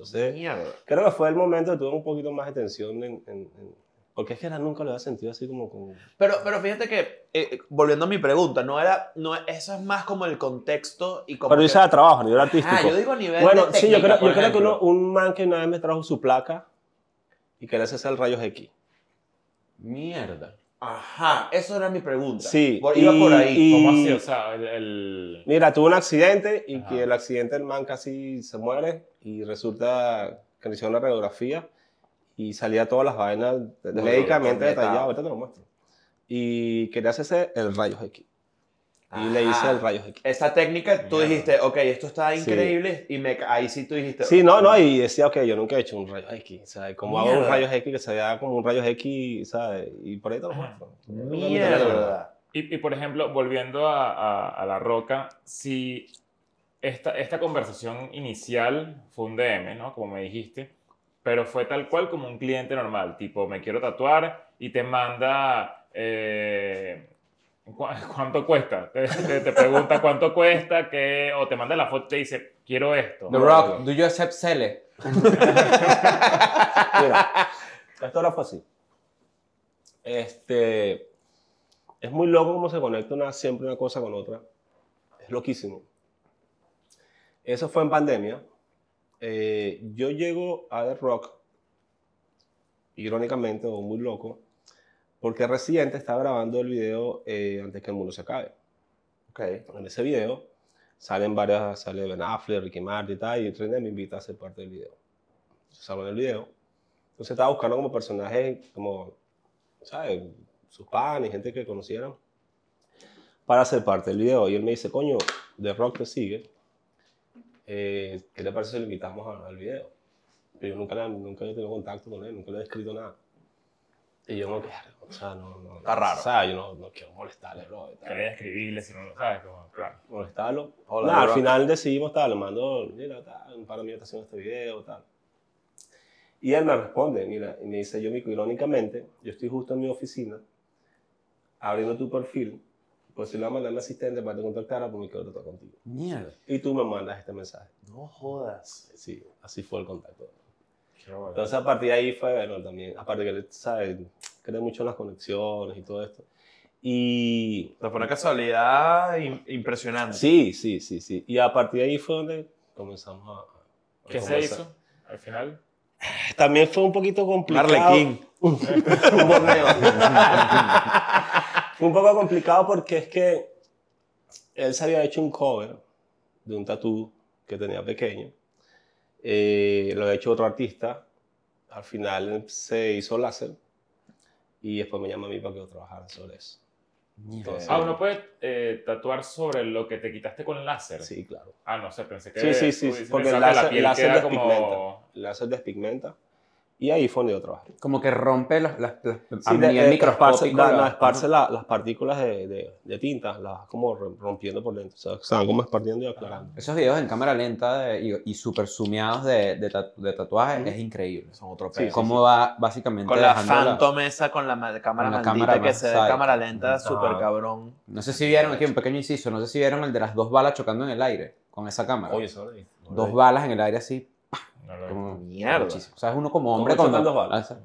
Entonces, Mierda. Creo que fue el momento que tuve un poquito más de tensión en, en- en- porque es que era, nunca lo había sentido así como. Pero, pero fíjate que, eh, volviendo a mi pregunta, no era, no, eso es más como el contexto y como Pero yo que- hice de trabajo, a nivel artístico. Ah, yo digo a nivel bueno, de sí, yo creo, yo creo que uno- un man que una vez me trajo su placa y quería hacerse el rayos X. Mierda. Ajá, eso era mi pregunta. Sí, Por- iba y- por ahí. y- ¿Cómo así? O sea, el... el- Mira, tuvo un accidente y Ajá. que el accidente el man casi se muere y resulta que le hicieron una radiografía y salía todas las vainas De- médicamente de- detalladas, ahorita te lo muestro. Y quería hacerse el rayos X. Y le hice Ajá. el rayos X. Esa técnica, tú Mierda. dijiste, ok, esto está Sí. increíble, y me, ahí sí tú dijiste... Sí, no, no, y decía, ok, yo nunca he hecho un rayos X, ¿sabes? ¿Cómo hago un rayos X que se vea como un rayos X, ¿sabes? Y por ahí te lo muestro. Mierda. Y, y, por ejemplo, volviendo a, a- a La Roca, si esta, esta conversación inicial fue un DM, ¿no? Como me dijiste, pero fue tal cual como un cliente normal, tipo, me quiero tatuar y te manda... eh, ¿cu- ¿Cuánto cuesta? Te, te- te pregunta cuánto cuesta, qué, o te manda la foto y te dice, quiero esto. The Rock, do you accept Cele? Mira, esto ahora fue así. Este, es muy loco cómo se conecta una, siempre una cosa con otra. Es loquísimo. Eso fue en pandemia. Eh, yo llego a The Rock, irónicamente o muy loco, porque Residente estaba grabando el video eh, antes que el mundo se acabe. Ok. En ese video salen varias, sale Ben Affleck, Ricky Martin y tal, y René me invita a ser parte del video. Yo salgo en el video. Entonces estaba buscando como personajes, como, ¿sabes? Sus panes, gente que conocieran, para ser parte del video. Y él me dice, coño, The Rock te sigue. Eh, ¿Qué te parece si lo invitamos al video? Pero yo nunca, le- nunca he tenido contacto con él, nunca le he escrito nada. Y yo no quiero, o sea, no, no. Está raro. O sea, yo no, no quiero molestarle, bro. Quería escribirle si no lo sabes, como, claro. molestarlo. Hola, Nada, al final decidimos, tal, le mando, mira, tal, un par de minutos haciendo este video, tal. Y él me responde, mira, y me dice, yo, Mico, irónicamente, yo estoy justo en mi oficina, abriendo tu perfil, pues si le voy a mandar a mi asistente para que te contactara, pues me quiero tratar contigo. Mierda. Y tú me mandas este mensaje. No jodas. Sí, así fue el contacto. Entonces, a partir de ahí fue, bueno, también, aparte que él, ¿sabes? Cree mucho en las conexiones y todo esto. Y Pero fue una casualidad im- impresionante. Sí, sí, sí, sí. Y a partir de ahí fue donde comenzamos a... a ¿Qué se conversar. hizo al final? También fue un poquito Un complicado. arlequín. un borneo. fue un poco complicado porque es que él se había hecho un cover de un tatú que tenía pequeño. Eh, lo había hecho otro artista. Al final se hizo láser. Y después me llama a mí para que yo trabajara sobre eso. Entonces, Ah, uno puede eh, tatuar sobre lo que te quitaste con láser. Sí, claro. Ah, no sé, pensé que. Sí, sí, sí, porque el láser, el láser queda despigmenta. como. El láser despigmenta. Y ahí fue donde yo trabajé. Como que rompe las, las, las- Sí, de- microscópico. esparce- no, la- esparce, la- las partículas de, de, de tinta, las va como rompiendo por dentro. O sea, se van como esparciendo y aclarando. Esos videos en cámara lenta de- y, y super sumeados de, de, tatu- de tatuajes es increíble. Son otro Sí, pedo. Cómo va básicamente Con la la- Phantom esa, con la ma- cámara Con la maldita cámara que se ve cámara lenta, súper cabrón. No sé si vieron, aquí un pequeño inciso, no sé si vieron el de las dos balas chocando en el aire con esa cámara. Oye, eso dos balas en el aire así. No lo vi. Como, Mierda. muchísimo. O sea, es uno como hombre ¿Cómo cuando chocan dos balas?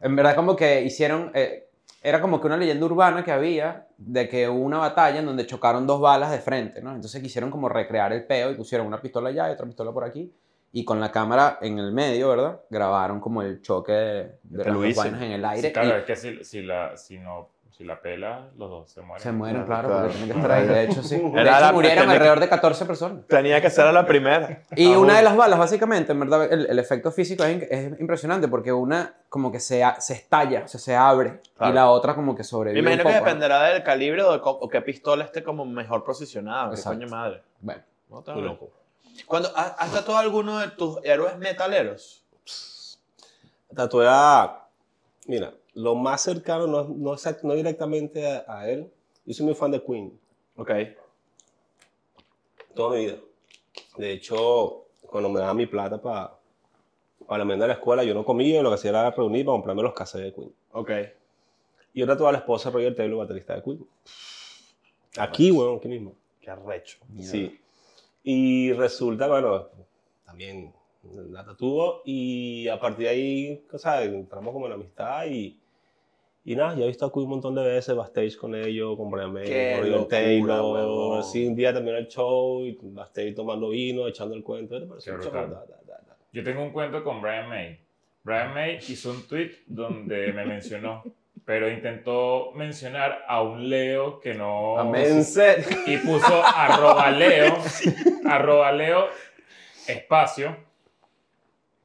En verdad como que hicieron... eh, era como que una leyenda urbana que había de que hubo una batalla en donde chocaron dos balas de frente, ¿no? Entonces quisieron como recrear el peo y pusieron una pistola allá y otra pistola por aquí. Y con la cámara en el medio, ¿verdad? Grabaron como el choque de, de las dos vainas en el aire. Sí, claro, y es que si, si, la, si, no, si la pela, los dos se mueren. se mueren, Claro, claro, porque tienen que estar ahí. De hecho, sí. De Era hecho, la- murieron tenía que- alrededor de 14 personas. Tenía que ser a la primera. Y Ah, una de las balas, básicamente, en verdad, el, el efecto físico es, in- es impresionante porque una como que se, se estalla, o sea, se abre, Claro. y la otra como que Me sobrevive. imagino un que dependerá del calibre o, de o qué pistola esté como mejor posicionada. Qué coño madre. Bueno, No te loco. Cuando, ¿has, has tatuado alguno de tus héroes metaleros? Tatué a. Mira, lo más cercano, no, no, no directamente a, a él. Yo soy muy fan de Queen, Ok. toda mi vida. De hecho, cuando me daban mi plata para para la merienda de la escuela, yo no comía, lo que hacía era reunir para comprarme los cassettes de Queen. Ok. Y yo tatué a la esposa de Roger Taylor, baterista de Queen. Aquí, weón, aquí mismo. Qué arrecho. Sí. Y resulta, bueno, también la tatuó y a partir de ahí, o sea, entramos como en amistad y, y nada, ya he visto a Queen un montón de veces backstage con ellos, con Brian May, con locura, Taylor. huevón. Sí, un día terminó el show y backstage tomando vino, echando el cuento. ¿Te parece Qué un show? Da, da, da, da. Yo tengo un cuento con Brian May. Brian May hizo un tweet donde me mencionó, pero intentó mencionar a un Leo que no... A En serio. Y puso arroba Leo, arroba Leo, espacio,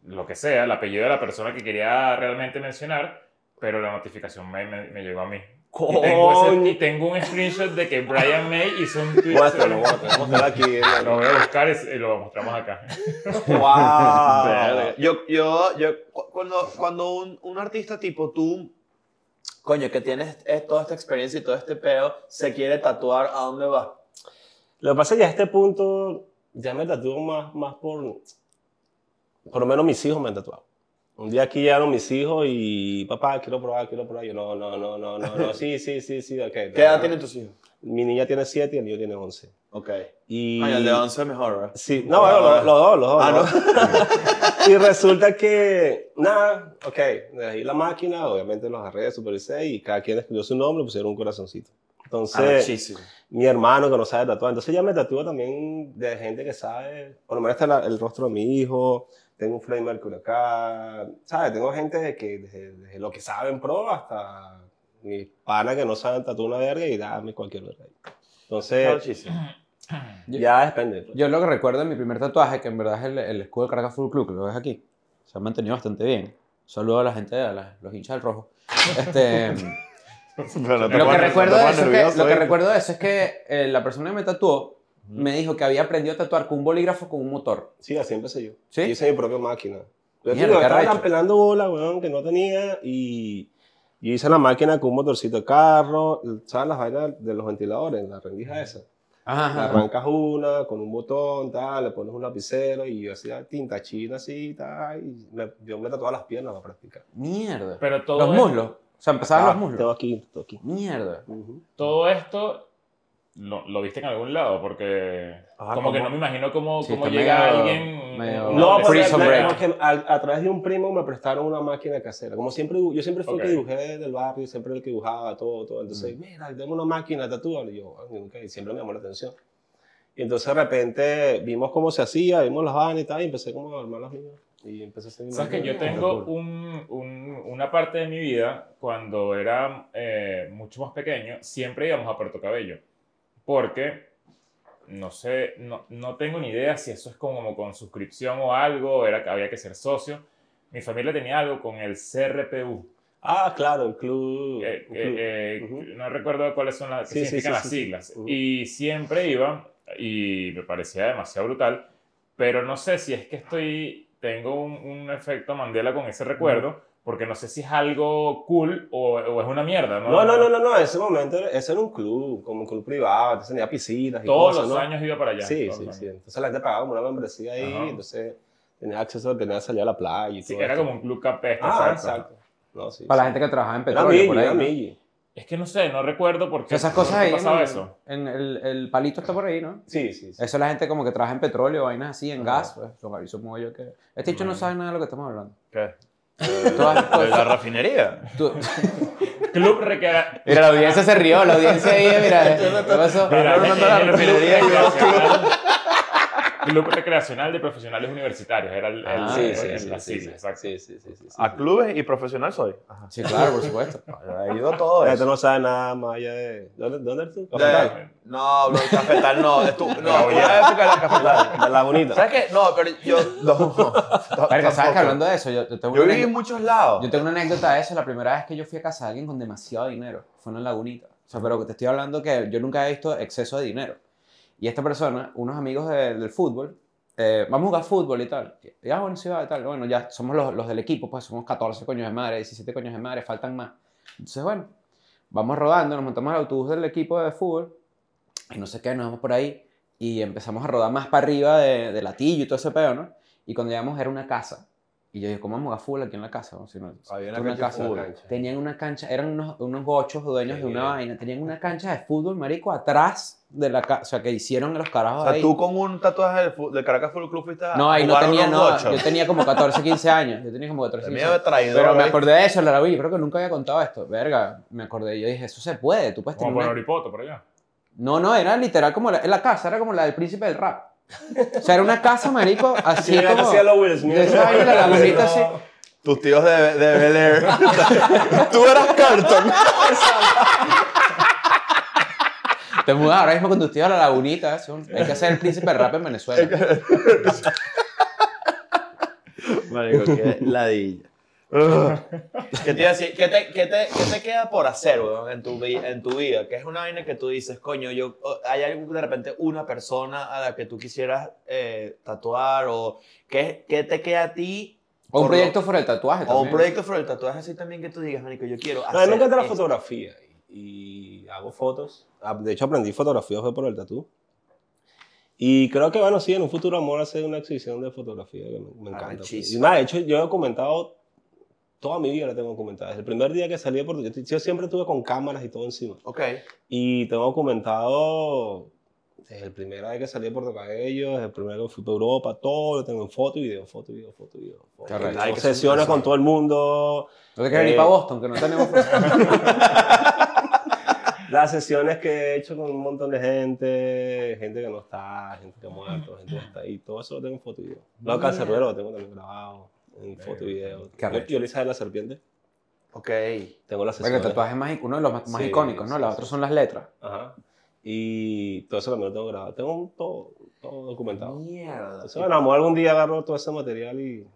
lo que sea, el apellido de la persona que quería realmente mencionar, pero la notificación me, me- me llegó a mí. Y tengo, ese- y tengo un screenshot de que Brian May hizo un tweet. Muéstralo, muéstralo, muéstralo aquí. Lo voy a buscar y lo mostramos acá. ¡Wow! Yo, yo, yo, cu- cuando, cuando un, un artista tipo tú, coño, que tienes toda esta experiencia y todo este peo, se quiere tatuar, ¿a dónde va? Lo que pasa es que a este punto ya me tatúo más, más por... Por lo menos mis hijos me han tatuado. Un día aquí llegaron mis hijos y papá, quiero probar, quiero probar. Yo no, no, no, no, no, no. Sí, sí, sí, sí, ok. ¿Qué edad tienen tus hijos? Mi niña tiene 7 y el niño tiene 11. Ok. Y... Ay, el de 11 es mejor, ¿verdad? Sí, no, bueno, los, los dos, los dos. Ah, los dos. y resulta que, nada, ok, ahí la máquina, obviamente los agarré, supervisé y cada quien escribió su nombre, pusieron un corazoncito. Entonces, Arrechísimo. mi hermano que no sabe tatuar. Entonces ya me tatúo también de gente que sabe, por lo menos está la- el rostro de mi hijo, tengo un Freddie Mercury acá, ¿sabes? Tengo gente de que, desde, desde lo que saben pro hasta mis panas que no saben tatuar una verga y dame cualquier verga. ahí. Entonces, ya depende. pues. Yo lo que recuerdo de mi primer tatuaje, que en verdad es el, el escudo del Caracas Full Club, que lo ves aquí, se ha mantenido bastante bien. Saludo a la gente, a la- los hinchas del rojo. Este, lo, que recuerdo de eso es que, lo que recuerdo de eso es que eh, la persona que me tatuó me dijo que había aprendido a tatuar con un bolígrafo con un motor. Sí, así empecé yo. ¿Sí? Yo hice mi propia máquina. Yo Mierda, qué estaba pelando bola, weón, que no tenía y yo hice la máquina con un motorcito de carro, ¿sabes las vainas de los ventiladores? La rendija esa. Ajá. Arrancas una con un botón, tal, le pones un lapicero y yo hacía tinta china así, tal, y me, yo me tatuaba las piernas para practicar. Mierda. Pero todo los muslos. O sea, empezaban Ah, los muslos. Tengo aquí, tengo aquí. Mierda. Ujú. Todo esto lo, lo viste en algún lado, porque Ah, como que no me imagino cómo, Sí, cómo llega medio- alguien. medio- No, porque Prison la- Break. no, que a, a través de un primo me prestaron una máquina casera. Como siempre, yo siempre fui el que dibujé del barrio, siempre el que dibujaba todo, todo. Entonces, mira, tengo una máquina, tatúalo. Y yo, "Ah, nunca", y siempre me llamó la atención. Y entonces de repente vimos cómo se hacía, vimos las vainas y tal, y empecé como a armar las mías. Y empecé a hacer mi Sabes que yo tengo un, un- una parte de mi vida, cuando era eh, mucho más pequeño, siempre íbamos a Puerto Cabello. Porque, no sé, no, no tengo ni idea si eso es como con suscripción o algo, era que había que ser socio. Mi familia tenía algo con el CRPU. Ah, claro, el club. Eh, el club. eh, eh, Ujú. No recuerdo cuáles son las, Sí, significan sí, las sí, sí. siglas. Ujú. Y siempre iba y me parecía demasiado brutal. Pero no sé si es que estoy tengo un, un efecto Mandela con ese recuerdo, porque no sé si es algo cool o, o es una mierda, ¿no? No, no, no, no, no, en ese momento ese era un club, como un club privado, entonces tenía piscinas y Todos cosas, los ¿no? años iba para allá. Sí, sí, sí. Entonces la gente pagaba como una membresía ahí, Ajá. entonces tenía acceso, tenía salir a la playa y Sí, todo era esto. como un club capeste. Ah, exacto. exacto. No, sí, Para la sí. gente que trabaja en Era petróleo, Migi, por ahí. Migi. Es que no sé, no recuerdo por qué. esas cosas qué ahí. pasaba en- eso. En el, el palito está por ahí, ¿no? Sí, sí, sí. Eso es la gente como que trabaja en petróleo, vainas así, en gas. Pues, ahí supongo yo que. Este dicho no sabe nada de lo que estamos hablando. ¿Qué? Todas- ¿De la refinería? tú- Club recrea... Mira, la audiencia se rió, la audiencia ahí, mira, ¿qué pasó? Mira, la el- el refinería club recreacional- de profesionales universitarios. Era el, el- Ah, Sí, el- sí, el- sí, la sí, sí, exacto. sí, sí, sí, sí, sí. A clubes y profesional soy. Ajá. Sí, claro, por supuesto. Ha ido todo La gente eso. no sabe nada más allá de... ¿Dónde, dónde eres tú? De- Cafetal. No, bro, cafetal no. Es tu, no, una época de la cafetal. De la bonita. ¿Sabes qué? No, pero yo. No. Verga, ¿sabes Tampoco. que hablando de eso? Yo, yo tengo Yo viví en muchos lados. Yo tengo una anécdota de eso. La primera vez que yo fui a casa de alguien con demasiado dinero fue en la lagunita. O sea, pero te estoy hablando que yo nunca he visto exceso de dinero. Y esta persona, unos amigos de- del fútbol, eh, vamos a jugar fútbol y tal. Y, ah, bueno, sí, va, y tal. Bueno, ya somos los, los del equipo, pues somos 14 coños de madre, 17 coños de madre, faltan más. Entonces, bueno, vamos rodando, nos montamos al autobús del equipo de fútbol y no sé qué, nos vamos por ahí y empezamos a rodar más para arriba de, de latillo y todo ese pedo, ¿no? Y cuando llegamos era una casa. Y yo dije, ¿cómo vamos a jugar fútbol aquí en la casa? O si no, Había una cancha de casa. fútbol. Tenían una cancha, eran unos, unos gochos dueños de una bien. vaina, tenían una cancha de fútbol, marico, atrás de la casa, o sea, que hicieron los carajos O sea, ahí. tú con un tatuaje del, del Caracas Fútbol Club fuiste a No, ahí no tenía, no, gochos. yo tenía como 14, 15 años, yo tenía como 14, A mí 15 me años. traído. Pero me acordé de eso, la vi, creo que nunca había contado esto, verga, me acordé, yo dije, eso se puede, tú puedes Como tener por una... Oripoto, por allá. No, no, era literal como la, la casa, era como la del príncipe del rap. O sea, era una casa, marico, así Sí, como... hacía los Will Smith. esa vaina, la lagunita así. Tus tíos de, de Bel Air. tú eras Carlton. Te mudas ahora mismo con tus tíos a la lagunita, eso, hay que hacer el príncipe del rap en Venezuela. Marico, qué ladilla. ¿Qué te, decir? ¿Qué te, qué te, qué te queda por hacer, weón, en tu, en tu vida? ¿Qué es una vaina que tú dices, coño, yo, hay algo de repente, una persona a la que tú quisieras eh, tatuar o qué, qué te queda a ti? O un lo- proyecto fuera el tatuaje O un también. proyecto sobre el tatuaje así también que tú digas, marico, yo quiero hacer No, a mí me encanta la esto. fotografía y, y hago fotos. Ah, De hecho, aprendí fotografía fue por el tatú. Y creo que, bueno, sí, en un futuro amor hacer una exhibición de fotografía que me, me encanta. pues. Y nada, de hecho, yo he documentado, toda mi vida la tengo documentada. Desde el primer día que salí de Puerto Rico, yo siempre estuve con cámaras y todo encima. Ok. Y tengo documentado desde el primer día que salí de Puerto Cabello, desde el primer día que fui para Europa, todo lo tengo en foto y video, foto y video, foto y video. foto video. Hay que Sesiones con todo el mundo. No te quieres Eh, ni para Boston, que no tenemos... Las sesiones que he hecho con un montón de gente, gente que no está, gente que ha muerto, gente que está ahí, todo eso lo tengo en foto y video. Lo cancerbero lo tengo también grabado en foto y video. Yo, yo le hice de la serpiente, Ok. tengo las Porque el sesiones. tatuaje es más, uno de los más, más Sí, icónicos, ¿no? sí, Las sí, otras son las letras. Ajá. Y todo eso también lo tengo grabado. Tengo un- todo, todo documentado. Mierda. Entonces, bueno, a lo mejor algún día agarro todo ese material y...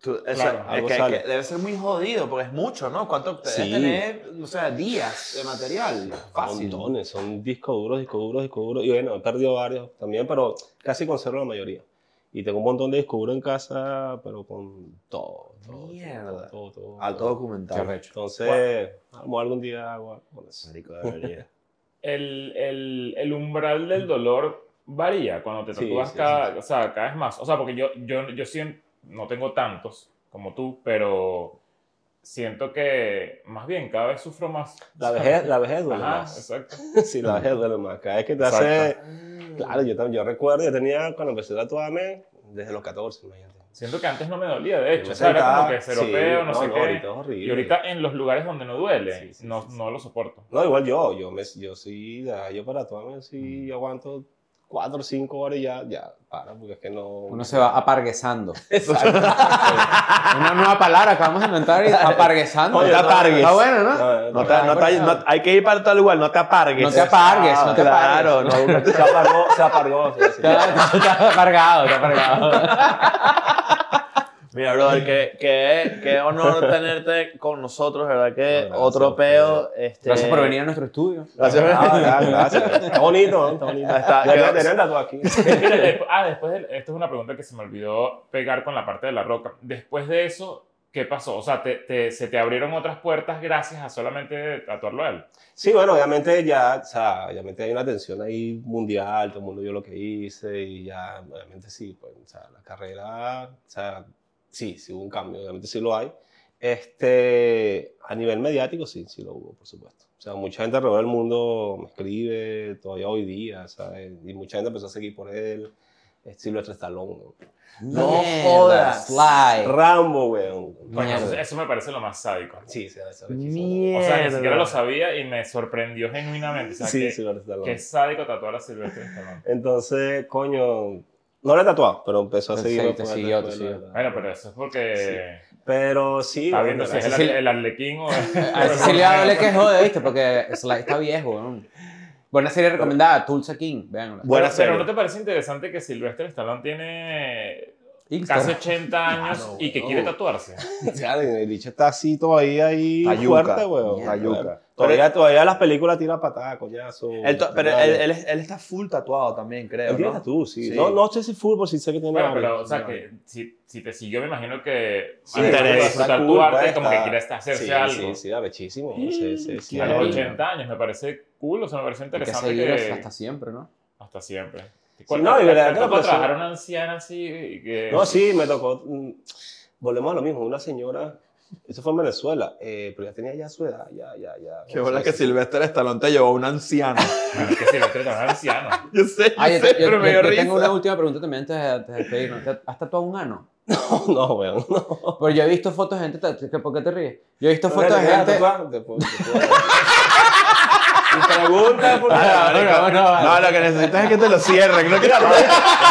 Tú- o sea, Claro, es algo que, sale. que debe ser muy jodido, porque es mucho, ¿no? ¿Cuánto debes Sí. tener, o sea, días de material? Fácil. Montones, son discos duros, discos duros, discos duros. Y bueno, he perdido varios también, pero casi conservo la mayoría. Y tengo un montón de discos duros en casa, pero con todo, todo, Mierda. todo, todo, todo, Alto documental. Entonces, mejor algún día hago algo con eso. Marico, debería. El, el, el umbral del dolor varía cuando te Sí, tatúas sí, cada, sí, O sea, cada vez más. O sea, porque yo, yo, yo siento, no tengo tantos como tú, pero siento que más bien cada vez sufro más. La vejez, la vejez duele Ajá, más. exacto. Sí, la vejez duele más. Cada vez que te Exacto. hace... Claro, yo, también- yo recuerdo, yo tenía, cuando empecé a tatuarme, desde los 14, imagínate. Siento que antes no me dolía, de hecho. O sea, era como que se europeo, sí, no, sé no, qué. ahorita es horrible. Y ahorita en los lugares donde no duele, Sí, sí, no, no lo soporto. No, igual yo, yo, me, yo sí, yo para tatuarme sí aguanto 4 o 5 horas y ya, ya, para, porque es que no... Uno se va aparguesando. Exacto. Una nueva palabra que vamos a inventar y aparguesando. No te apargues. Está bueno, ¿no? No, No te- no te- no- hay que ir para tal lugar, no te apargues. No te apargues, no te Claro, apargues. no. Se apagó, se sí. Está, está apargado, está apargado. Mira, brother, qué, qué, qué honor tenerte con nosotros, ¿verdad? Que Gracias, otro peo. Este... Gracias por venir a nuestro estudio. Gracias. Ah, ya, gracias. Está bonito, ¿no? Está bonito. Está- Debería tener aquí. Ah, después de, esto es una pregunta que se me olvidó pegar con la parte de la roca. Después de eso, ¿qué pasó? O sea, te, te- se te abrieron otras puertas gracias a solamente tatuarlo a él. Sí, bueno, obviamente ya, o sea, obviamente hay una tensión ahí mundial, todo el mundo vio lo que hice y ya, obviamente sí, pues, o sea, la carrera, o sea, sí, sí hubo un cambio, obviamente sí lo hay. Este, a nivel mediático sí, sí lo hubo, por supuesto. O sea, mucha gente alrededor del mundo me escribe, todavía hoy día, ¿sabes? Y mucha gente empezó a seguir por él. Es Silvestre Stallone, ¿no? No jodas. Sly. Rambo, weón. Eso, eso me parece lo más sádico. Sí, sí, eso. Mierda. O sea, ni siquiera lo sabía y me sorprendió genuinamente. O sea, Sí, que, Silvestre Stallone. que sádico tatuar a Silvestre Stallone. Entonces, coño, no lo he tatuado, pero empezó a Sí, seguirme. te siguió, te siguió. Bueno, pero eso es porque Pero sí, está viendo si es el, el arlequín o... A ese sí le va a doler que jode, ¿viste? Porque Sly está viejo, weón. Buena serie recomendada, Tulsa King, vean. Buena Pero, pero serie. ¿no te parece interesante que Silvestre Stallone tiene Instagram. casi 80 años Claro, y que quiere tatuarse? Ya, el bicho está así todavía ahí Está yuca, fuerte, weón. mierda. Todavía, todavía las películas tiran patadas, coñazo. Él to- pero él, él, él está full tatuado también, creo. Él tiene ¿no? tatu, sí. Sí. No, no sé si fútbol, sí sé que tiene Bueno, pero, o sea, que si, si te siguió, me imagino que Sí, interesa. disfrutar está tu cool, arte, pues, como que quieres hacerse sí, algo. Sí, sí, arrechísimo. Sí, sí, sí. Y a los Sí. 80 años me parece cool, o sea, me parece que interesante seguir que... hasta siempre, ¿no? Hasta siempre. Sí, no, y verdad que tocó trabajar a una anciana así que... No, sí, me tocó. mm, Volvemos a lo mismo. Una señora, eso fue en Venezuela, eh, pero ya tenía ya su edad, ya, ya, ya. Qué bola que. Silvestre Stallone te llevó a un anciano. Es que Silvestre también es anciano. yo sé, yo Ah, yo, sé, yo- pero me dio risa. tengo una última pregunta también antes de, antes de despedirnos. ¿Te- ¿Has tatuado un ano? No, weón. No. Pues yo he visto fotos de gente. ta- ¿que- ¿Por qué te ríes? Yo he visto fotos de ¿Te quieres gente. porque. Ah, no, no, no, no, lo que necesitas es que te lo cierren. No que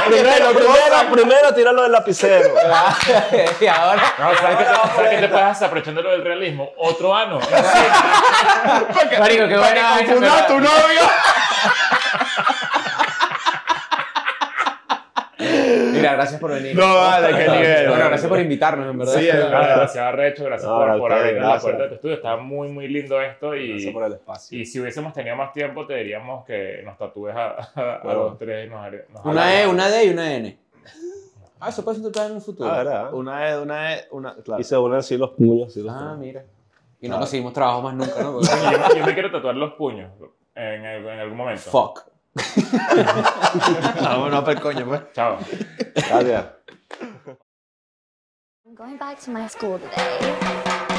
primero, primero, primero tíralo del lapicero. y ahora. No, ¿sabes qué te, ¿sabes qué te puedes hacer aprovechando lo del realismo? Otro ano. Marico, qué buena tu novio. Mira, gracias por venir. No, vale, qué nivel. Bueno, gracias por invitarnos, en verdad. Sí, es verdad. Gracias, Arrecho. Gracias No, por, a por abrirnos la puerta de tu estudio. Está muy, muy lindo esto. Y, Gracias por el espacio. y si hubiésemos tenido más tiempo, te diríamos que nos tatúes a, a, a Bueno. los tres. y Nos, nos Una E, una D y una N. Ah, eso puede ser tatuado en un futuro. Ah, ¿verdad? Una es, una es, una. Claro. Y se unen así los puños. Así los Ah, puños. mira. Y no conseguimos trabajo más nunca, ¿no? Porque- Yo, me- yo me quiero tatuar los puños en, el- en algún momento. Fuck. No, no, pero coño, pues. Chao. Gracias. I'm going back to my school today.